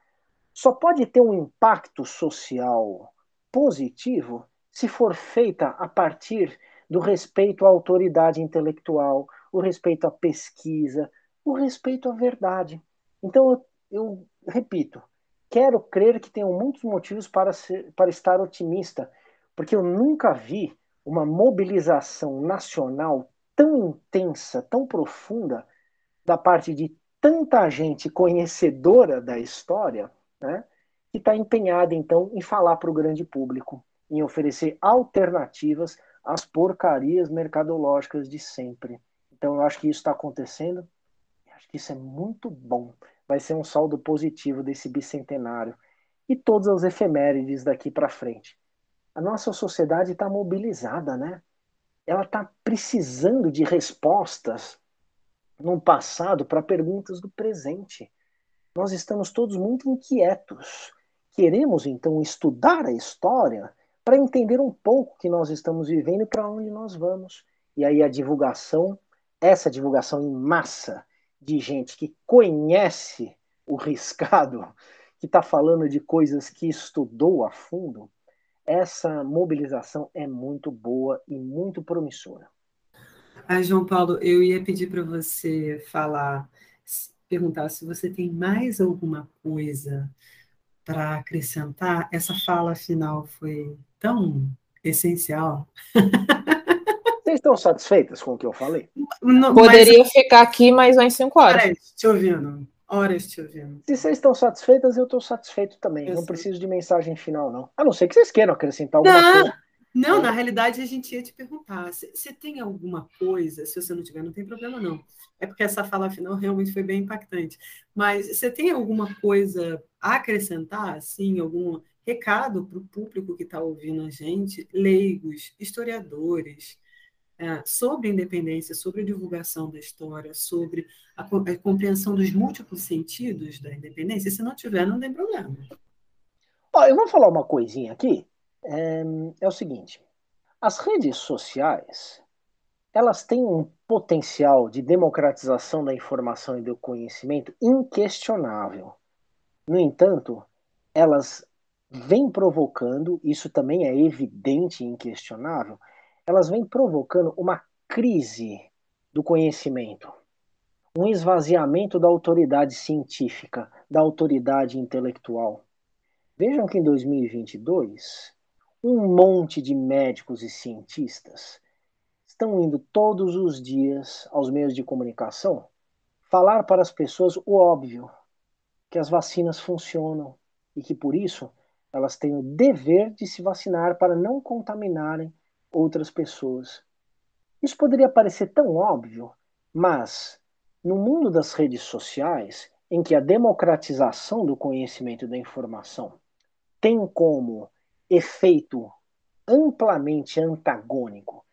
só pode ter um impacto social positivo se for feita a partir do respeito à autoridade intelectual, o respeito à pesquisa, o respeito à verdade. Então, eu, eu repito, quero crer que tenho muitos motivos para, ser, para estar otimista, porque eu nunca vi uma mobilização nacional tão intensa, tão profunda, da parte de tanta gente conhecedora da história, né, que está empenhada, então, em falar para o grande público, em oferecer alternativas às porcarias mercadológicas de sempre. Então, eu acho que isso está acontecendo Acho que isso é muito bom. Vai ser um saldo positivo desse bicentenário e todas as efemérides daqui para frente. A nossa sociedade está mobilizada, né? Ela está precisando de respostas no passado para perguntas do presente. Nós estamos todos muito inquietos. Queremos então estudar a história para entender um pouco o que nós estamos vivendo e para onde nós vamos. E aí a divulgação, essa divulgação em massa, de gente que conhece o riscado, que está falando de coisas que estudou a fundo, essa mobilização é muito boa e muito promissora. Ah, João Paulo, eu ia pedir para você falar, perguntar se você tem mais alguma coisa para acrescentar. Essa fala final foi tão essencial. Vocês estão satisfeitas com o que eu falei? Não, Poderia mas... ficar aqui mais umas cinco horas. Horas te ouvindo. Horas te ouvindo. Se vocês estão satisfeitas, eu estou satisfeito também. Eu não sei. preciso de mensagem final, não. A não ser que vocês queiram acrescentar alguma não. coisa. Não, na realidade a gente ia te perguntar se, se, tem alguma coisa, se você não tiver, não tem problema não. É porque essa fala final realmente foi bem impactante. Mas você tem alguma coisa a acrescentar, assim, algum recado para o público que está ouvindo a gente, leigos, historiadores, é, sobre a independência, sobre a divulgação da história, sobre a, a, compreensão dos múltiplos sentidos da independência. Se não tiver, não tem problema. Ó, eu vou falar uma coisinha aqui. É, é o seguinte: as redes sociais elas têm um potencial de democratização da informação e do conhecimento inquestionável. No entanto, elas vêm provocando, isso também é evidente e inquestionável, elas vêm provocando uma crise do conhecimento, um esvaziamento da autoridade científica, da autoridade intelectual. Vejam que em 2022, um monte de médicos e cientistas estão indo todos os dias aos meios de comunicação falar para as pessoas o óbvio. que as vacinas funcionam e que por isso elas têm o dever de se vacinar para não contaminarem outras pessoas. Isso poderia parecer tão óbvio, mas no mundo das redes sociais, em que a democratização do conhecimento da informação tem como efeito amplamente antagônico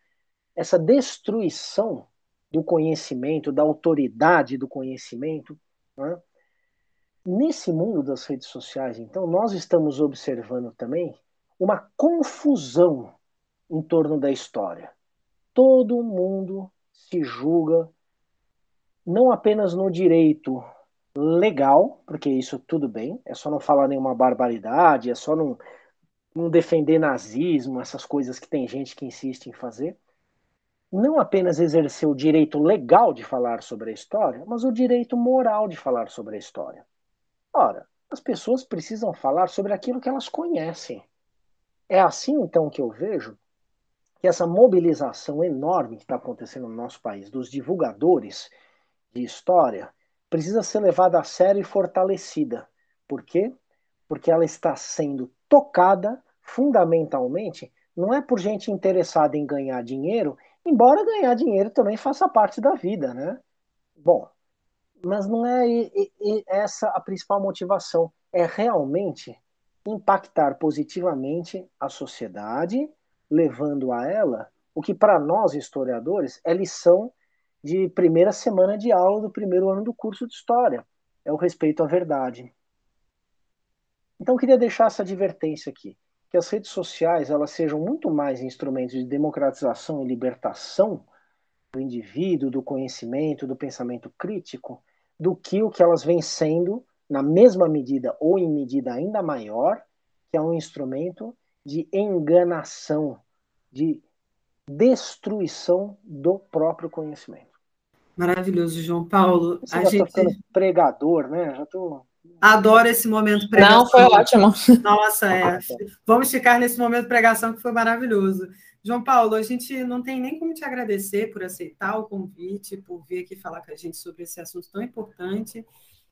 essa destruição do conhecimento, da autoridade do conhecimento. Né? Nesse mundo das redes sociais, então, nós estamos observando também uma confusão em torno da história. Todo mundo se julga não apenas no direito legal, porque isso tudo bem, é só não falar nenhuma barbaridade, é só não, não defender nazismo, essas coisas que tem gente que insiste em fazer. Não apenas exercer o direito legal de falar sobre a história, mas o direito moral de falar sobre a história. Ora, as pessoas precisam falar sobre aquilo que elas conhecem. É assim, então, que eu vejo que essa mobilização enorme que está acontecendo no nosso país, dos divulgadores de história, precisa ser levada a sério e fortalecida. Por quê? Porque ela está sendo tocada fundamentalmente não é por gente interessada em ganhar dinheiro, embora ganhar dinheiro também faça parte da vida, né? Bom, mas não é essa a principal motivação. É realmente impactar positivamente a sociedade, levando a ela o que para nós historiadores é lição de primeira semana de aula do primeiro ano do curso de história. É o respeito à verdade. Então, eu queria deixar essa advertência aqui, que as redes sociais elas sejam muito mais instrumentos de democratização e libertação do indivíduo, do conhecimento, do pensamento crítico, do que o que elas vêm sendo, na mesma medida ou em medida ainda maior, que é um instrumento de enganação, de destruição do próprio conhecimento. Maravilhoso, João Paulo. Você a já gente... ficando pregador, né? Já tô... Adoro esse momento de pregação. Não, foi ótimo. Nossa, é. Vamos ficar nesse momento de pregação que foi maravilhoso. João Paulo, a gente não tem nem como te agradecer por aceitar o convite, por vir aqui falar com a gente sobre esse assunto tão importante.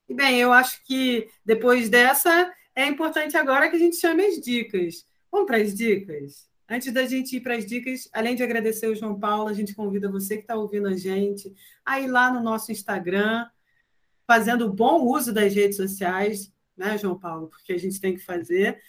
E bem, eu acho que depois dessa é importante agora que a gente chame as dicas. Vamos para as dicas? Antes da gente ir para as dicas, além de agradecer o João Paulo, a gente convida você que está ouvindo a gente a ir lá no nosso Instagram, fazendo bom uso das redes sociais, né, João Paulo? Porque a gente tem que fazer.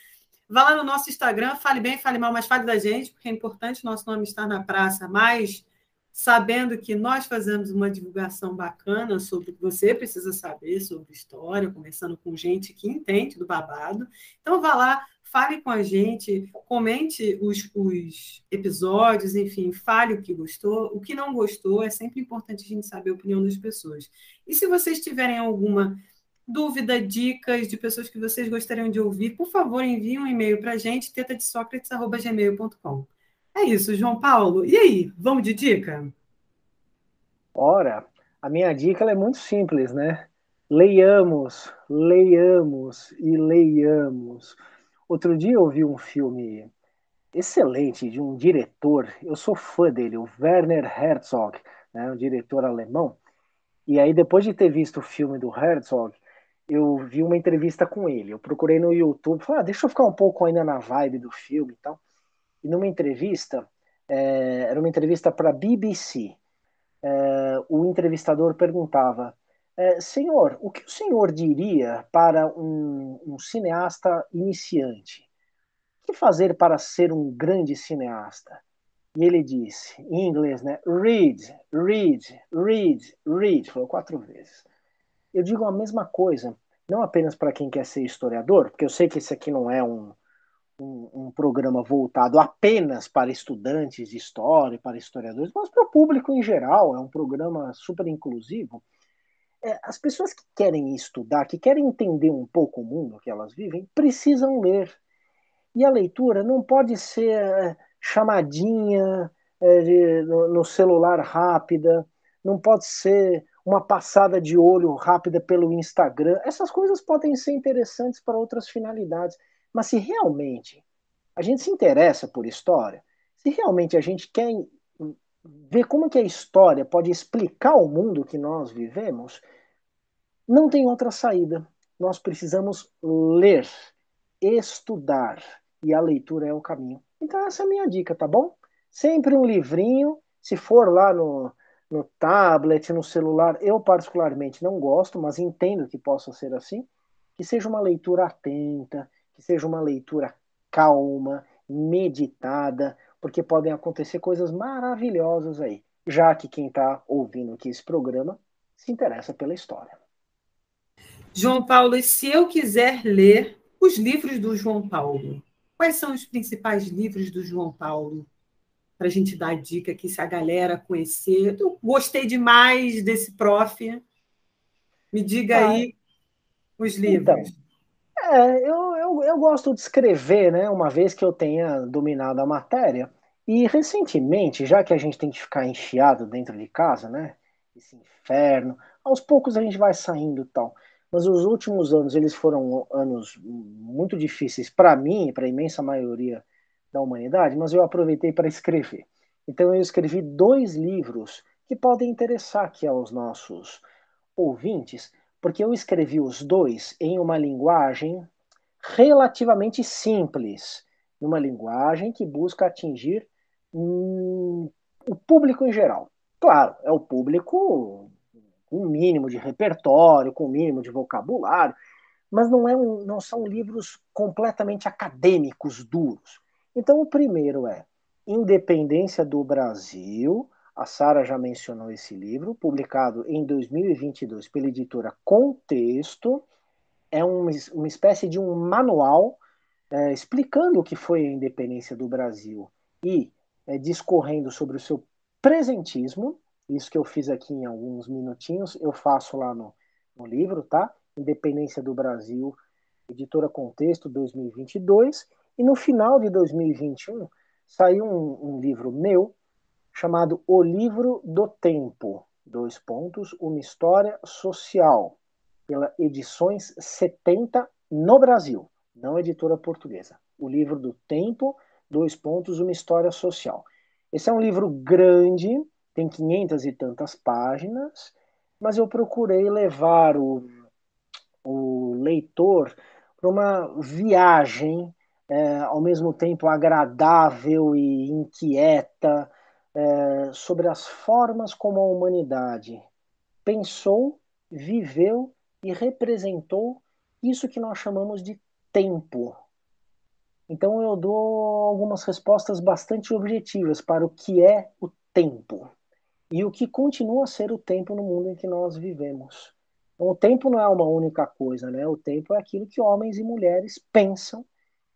Vá lá no nosso Instagram, fale bem, fale mal, mas fale da gente, porque é importante o nosso nome estar na praça, mas sabendo que nós fazemos uma divulgação bacana sobre o que você precisa saber sobre história, conversando com gente que entende do babado. Então vá lá, fale com a gente, comente os, os, episódios, enfim, fale o que gostou, o que não gostou, é sempre importante a gente saber a opinião das pessoas. E se vocês tiverem alguma dúvida, dicas de pessoas que vocês gostariam de ouvir, por favor, enviem um e-mail para a gente, tetadesócrates.gmail.com. É isso, João Paulo. E aí, vamos de dica? Ora, a minha dica é muito simples, né? Leiamos, leiamos e leiamos. Outro dia eu vi um filme excelente de um diretor, eu sou fã dele, o Werner Herzog, né, um diretor alemão. E aí, depois de ter visto o filme do Herzog, eu vi uma entrevista com ele. Eu procurei no YouTube, falei, ah, deixa eu ficar um pouco ainda na vibe do filme e tal. E numa entrevista, é, era uma entrevista para a BBC, é, o entrevistador perguntava: é, Senhor, o que o senhor diria para um, um cineasta iniciante? O que fazer para ser um grande cineasta? E ele disse, em inglês, né? Read, read, read, read. Falou quatro vezes. Eu digo a mesma coisa, não apenas para quem quer ser historiador, porque eu sei que esse aqui não é um, um, um, programa voltado apenas para estudantes de história, para historiadores, mas para o público em geral. É um programa super inclusivo é, as pessoas que querem estudar, que querem entender um pouco o mundo que elas vivem, precisam ler. E a leitura não pode ser é, chamadinha é, de, no, no celular rápida, não pode ser uma passada de olho rápida pelo Instagram. Essas coisas podem ser interessantes para outras finalidades, mas se realmente a gente se interessa por história, se realmente a gente quer ver como que a história pode explicar o mundo que nós vivemos, não tem outra saída. nós precisamos ler, estudar, e a leitura é o caminho. Então essa é a minha dica, tá bom? Sempre um livrinho, se for lá no, no tablet, no celular, eu particularmente não gosto, mas entendo que possa ser assim, que seja uma leitura atenta, que seja uma leitura calma, meditada, porque podem acontecer coisas maravilhosas aí, já que quem está ouvindo aqui esse programa se interessa pela história. João Paulo, e se eu quiser ler os livros do João Paulo, quais são os principais livros do João Paulo? Para a gente dar dica aqui, se a galera conhecer. Eu gostei demais desse prof. Me diga ah, aí os livros. Então, é, eu, eu, eu gosto de escrever, né? Uma vez que eu tenha dominado a matéria. E recentemente, já que a gente tem que ficar enfiado dentro de casa, né? Esse inferno, aos poucos a gente vai saindo e tal mas os últimos anos eles foram anos muito difíceis para mim e para a imensa maioria da humanidade, mas eu aproveitei para escrever. Então eu escrevi dois livros que podem interessar aqui aos nossos ouvintes, porque eu escrevi os dois em uma linguagem relativamente simples, numa linguagem que busca atingir hum, o público em geral. Claro, é o público um mínimo de repertório, com um mínimo de vocabulário, mas não, é um, não são livros completamente acadêmicos, duros. Então, o primeiro é Independência do Brasil. A Sara já mencionou esse livro, publicado em 2022 pela editora Contexto. É uma, uma espécie de um manual é, explicando o que foi a independência do Brasil e é, discorrendo sobre o seu presentismo, isso que eu fiz aqui em alguns minutinhos, eu faço lá no, no livro, tá? Independência do Brasil, Editora Contexto 2022. E no final de 2021 saiu um, um livro meu chamado O Livro do Tempo, dois pontos, uma história social, pela Edições 70 no Brasil, não editora portuguesa. O Livro do Tempo, dois pontos, uma história social. Esse é um livro grande, tem 500 e tantas páginas, mas eu procurei levar o, o leitor para uma viagem, é, ao mesmo tempo agradável e inquieta, é, sobre as formas como a humanidade pensou, viveu e representou isso que nós chamamos de tempo. Então eu dou algumas respostas bastante objetivas para o que é o tempo e o que continua a ser o tempo no mundo em que nós vivemos. Então, o tempo não é uma única coisa, né? O tempo é aquilo que homens e mulheres pensam,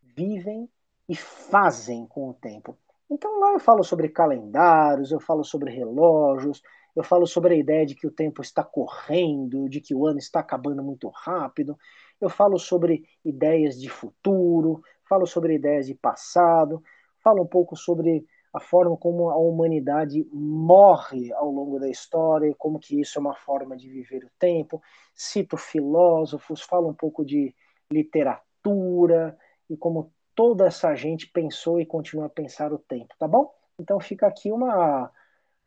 vivem e fazem com o tempo. Então lá eu falo sobre calendários, eu falo sobre relógios, eu falo sobre a ideia de que o tempo está correndo, de que o ano está acabando muito rápido, eu falo sobre ideias de futuro, falo sobre ideias de passado, falo um pouco sobre a forma como a humanidade morre ao longo da história, como que isso é uma forma de viver o tempo. Cito filósofos, falo um pouco de literatura e como toda essa gente pensou e continua a pensar o tempo, tá bom? Então fica aqui uma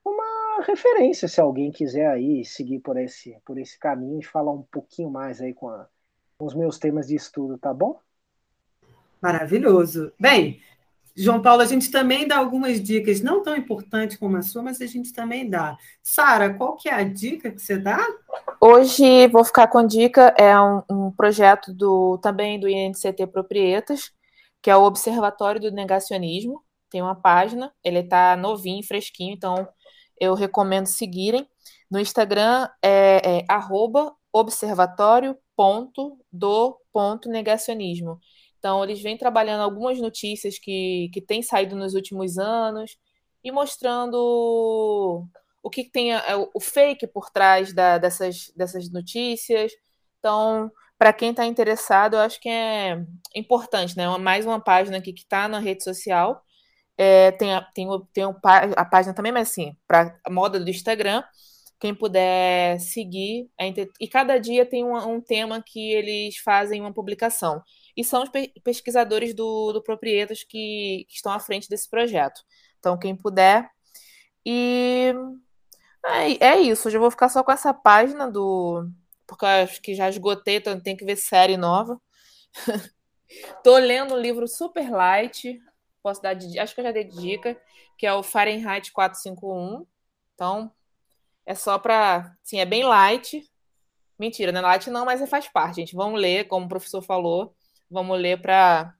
uma referência se alguém quiser aí seguir por esse por esse caminho e falar um pouquinho mais aí com, a, com os meus temas de estudo, tá bom? Maravilhoso. Bem, João Paulo, a gente também dá algumas dicas, não tão importantes como a sua, mas a gente também dá. Sara, qual que é a dica que você dá? Hoje vou ficar com dica, é um, um projeto do também do INCT Proprietas, que é o Observatório do Negacionismo. Tem uma página, ele está novinho, fresquinho, então eu recomendo seguirem. No Instagram é, é observatório.do.negacionismo. Então, eles vêm trabalhando algumas notícias que, que têm saído nos últimos anos e mostrando o que tem é, o fake por trás da, dessas, dessas notícias. Então, para quem está interessado, eu acho que é importante, né? Mais uma página aqui que está na rede social. É, tem, a, tem, tem a página também, mas assim, para a moda do Instagram. Quem puder seguir. É, e cada dia tem um, um tema que eles fazem uma publicação e são os pesquisadores do, do Proprietas que, que estão à frente desse projeto. Então, quem puder. E é, é isso, hoje eu vou ficar só com essa página do porque acho que já esgotei, então tem que ver série nova. Tô lendo um livro super light, posso dar de, acho que eu já dei dica, que é o Fahrenheit 451. Então, é só para, sim, é bem light. Mentira, não é light não, mas faz parte, gente. Vamos ler, como o professor falou, vamos ler para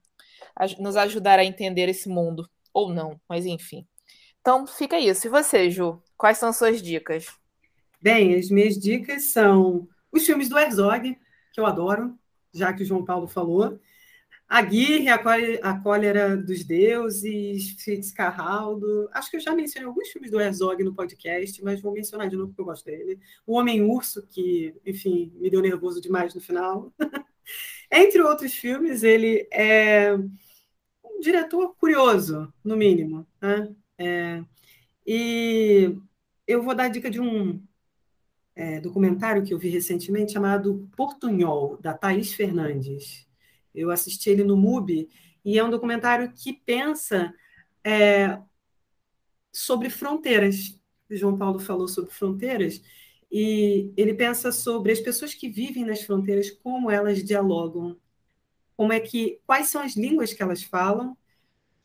nos ajudar a entender esse mundo ou não, mas enfim. Então, fica isso. E você, Ju? Quais são suas dicas? Bem, as minhas dicas são os filmes do Herzog, que eu adoro, já que o João Paulo falou. Aguirre, a Cólera dos Deuses, Fitzcarraldo. Acho que eu já mencionei alguns filmes do Herzog no podcast, mas vou mencionar de novo porque eu gosto dele. O Homem-Urso, que, enfim, me deu nervoso demais no final. Entre outros filmes, ele é um diretor curioso, no mínimo. Né? É, e eu vou dar a dica de um é, documentário que eu vi recentemente chamado Portunhol, da Thaís Fernandes. Eu assisti ele no MUBI e é um documentário que pensa é, sobre fronteiras. O João Paulo falou sobre fronteiras e ele pensa sobre as pessoas que vivem nas fronteiras, como elas dialogam, como é que, quais são as línguas que elas falam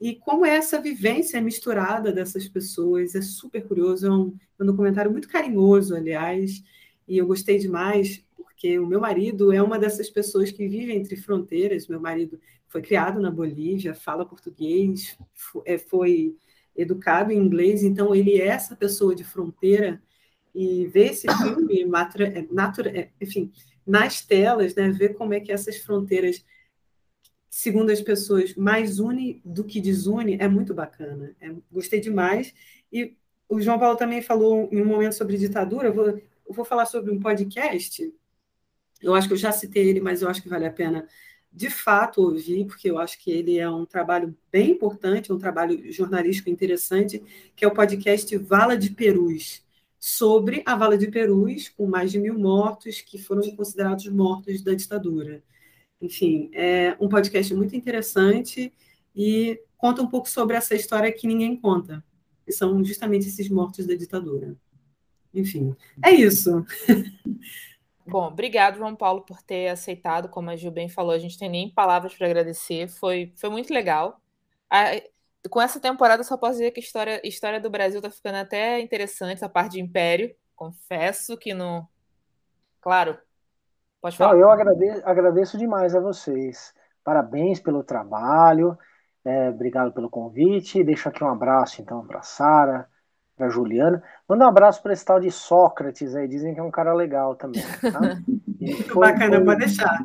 e como é essa vivência misturada dessas pessoas. É super curioso, é um, é um documentário muito carinhoso, aliás, e eu gostei demais porque o meu marido é uma dessas pessoas que vive entre fronteiras. Meu marido foi criado na Bolívia, fala português, é, foi educado em inglês, então ele é essa pessoa de fronteira. E ver esse filme, é, é, enfim, nas telas, né, ver como é que essas fronteiras, segundo as pessoas, mais une do que desune, é muito bacana. É, gostei demais. E o João Paulo também falou em um momento sobre ditadura. Eu vou, eu vou falar sobre um podcast eu acho que eu já citei ele, mas eu acho que vale a pena de fato ouvir, porque eu acho que ele é um trabalho bem importante, um trabalho jornalístico interessante, que é o podcast Vala de Perus, sobre a Vala de Perus, com mais de mil mortos que foram considerados mortos da ditadura. Enfim, é um podcast muito interessante e conta um pouco sobre essa história que ninguém conta, que são justamente esses mortos da ditadura. Enfim, é isso. Bom, obrigado, João Paulo, por ter aceitado. Como a Gil bem falou, a gente tem nem palavras para agradecer. Foi, foi muito legal. A, com essa temporada, só posso dizer que a história, história do Brasil está ficando até interessante, a parte de Império. Confesso que não. Claro, pode falar. Não, eu agradeço, agradeço demais a vocês. Parabéns pelo trabalho. É, obrigado pelo convite. Deixo aqui um abraço, então, para Sara, para Juliana. Manda um abraço para esse tal de Sócrates aí, dizem que é um cara legal também. Tá? Foi, Bacana, foi, pode deixar.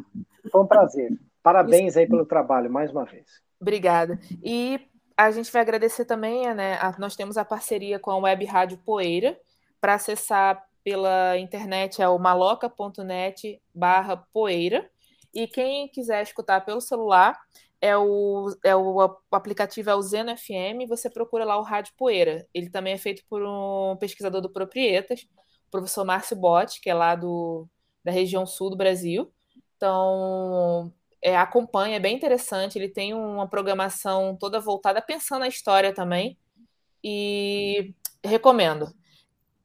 Foi um prazer. Parabéns aí pelo trabalho, mais uma vez. Obrigada. E a gente vai agradecer também, né? A, nós temos a parceria com a Web Rádio Poeira. Para acessar pela internet é o maloca.net barra poeira. E quem quiser escutar pelo celular, é o, é o, o aplicativo é o Zeno FM, você procura lá o Rádio Poeira. Ele também é feito por um pesquisador do Proprietas, o professor Márcio Botti, que é lá do, da região sul do Brasil. Então, é, acompanha, é bem interessante. Ele tem uma programação toda voltada, pensando na história também. E recomendo.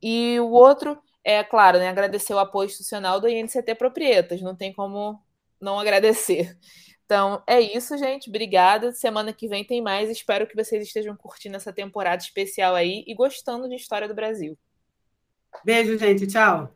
E o outro é, claro, né, agradecer o apoio institucional do INCT Proprietas. Não tem como não agradecer. Então é isso, gente. Obrigada. Semana que vem tem mais. Espero que vocês estejam curtindo essa temporada especial aí e gostando de História do Brasil. Beijo, gente. Tchau.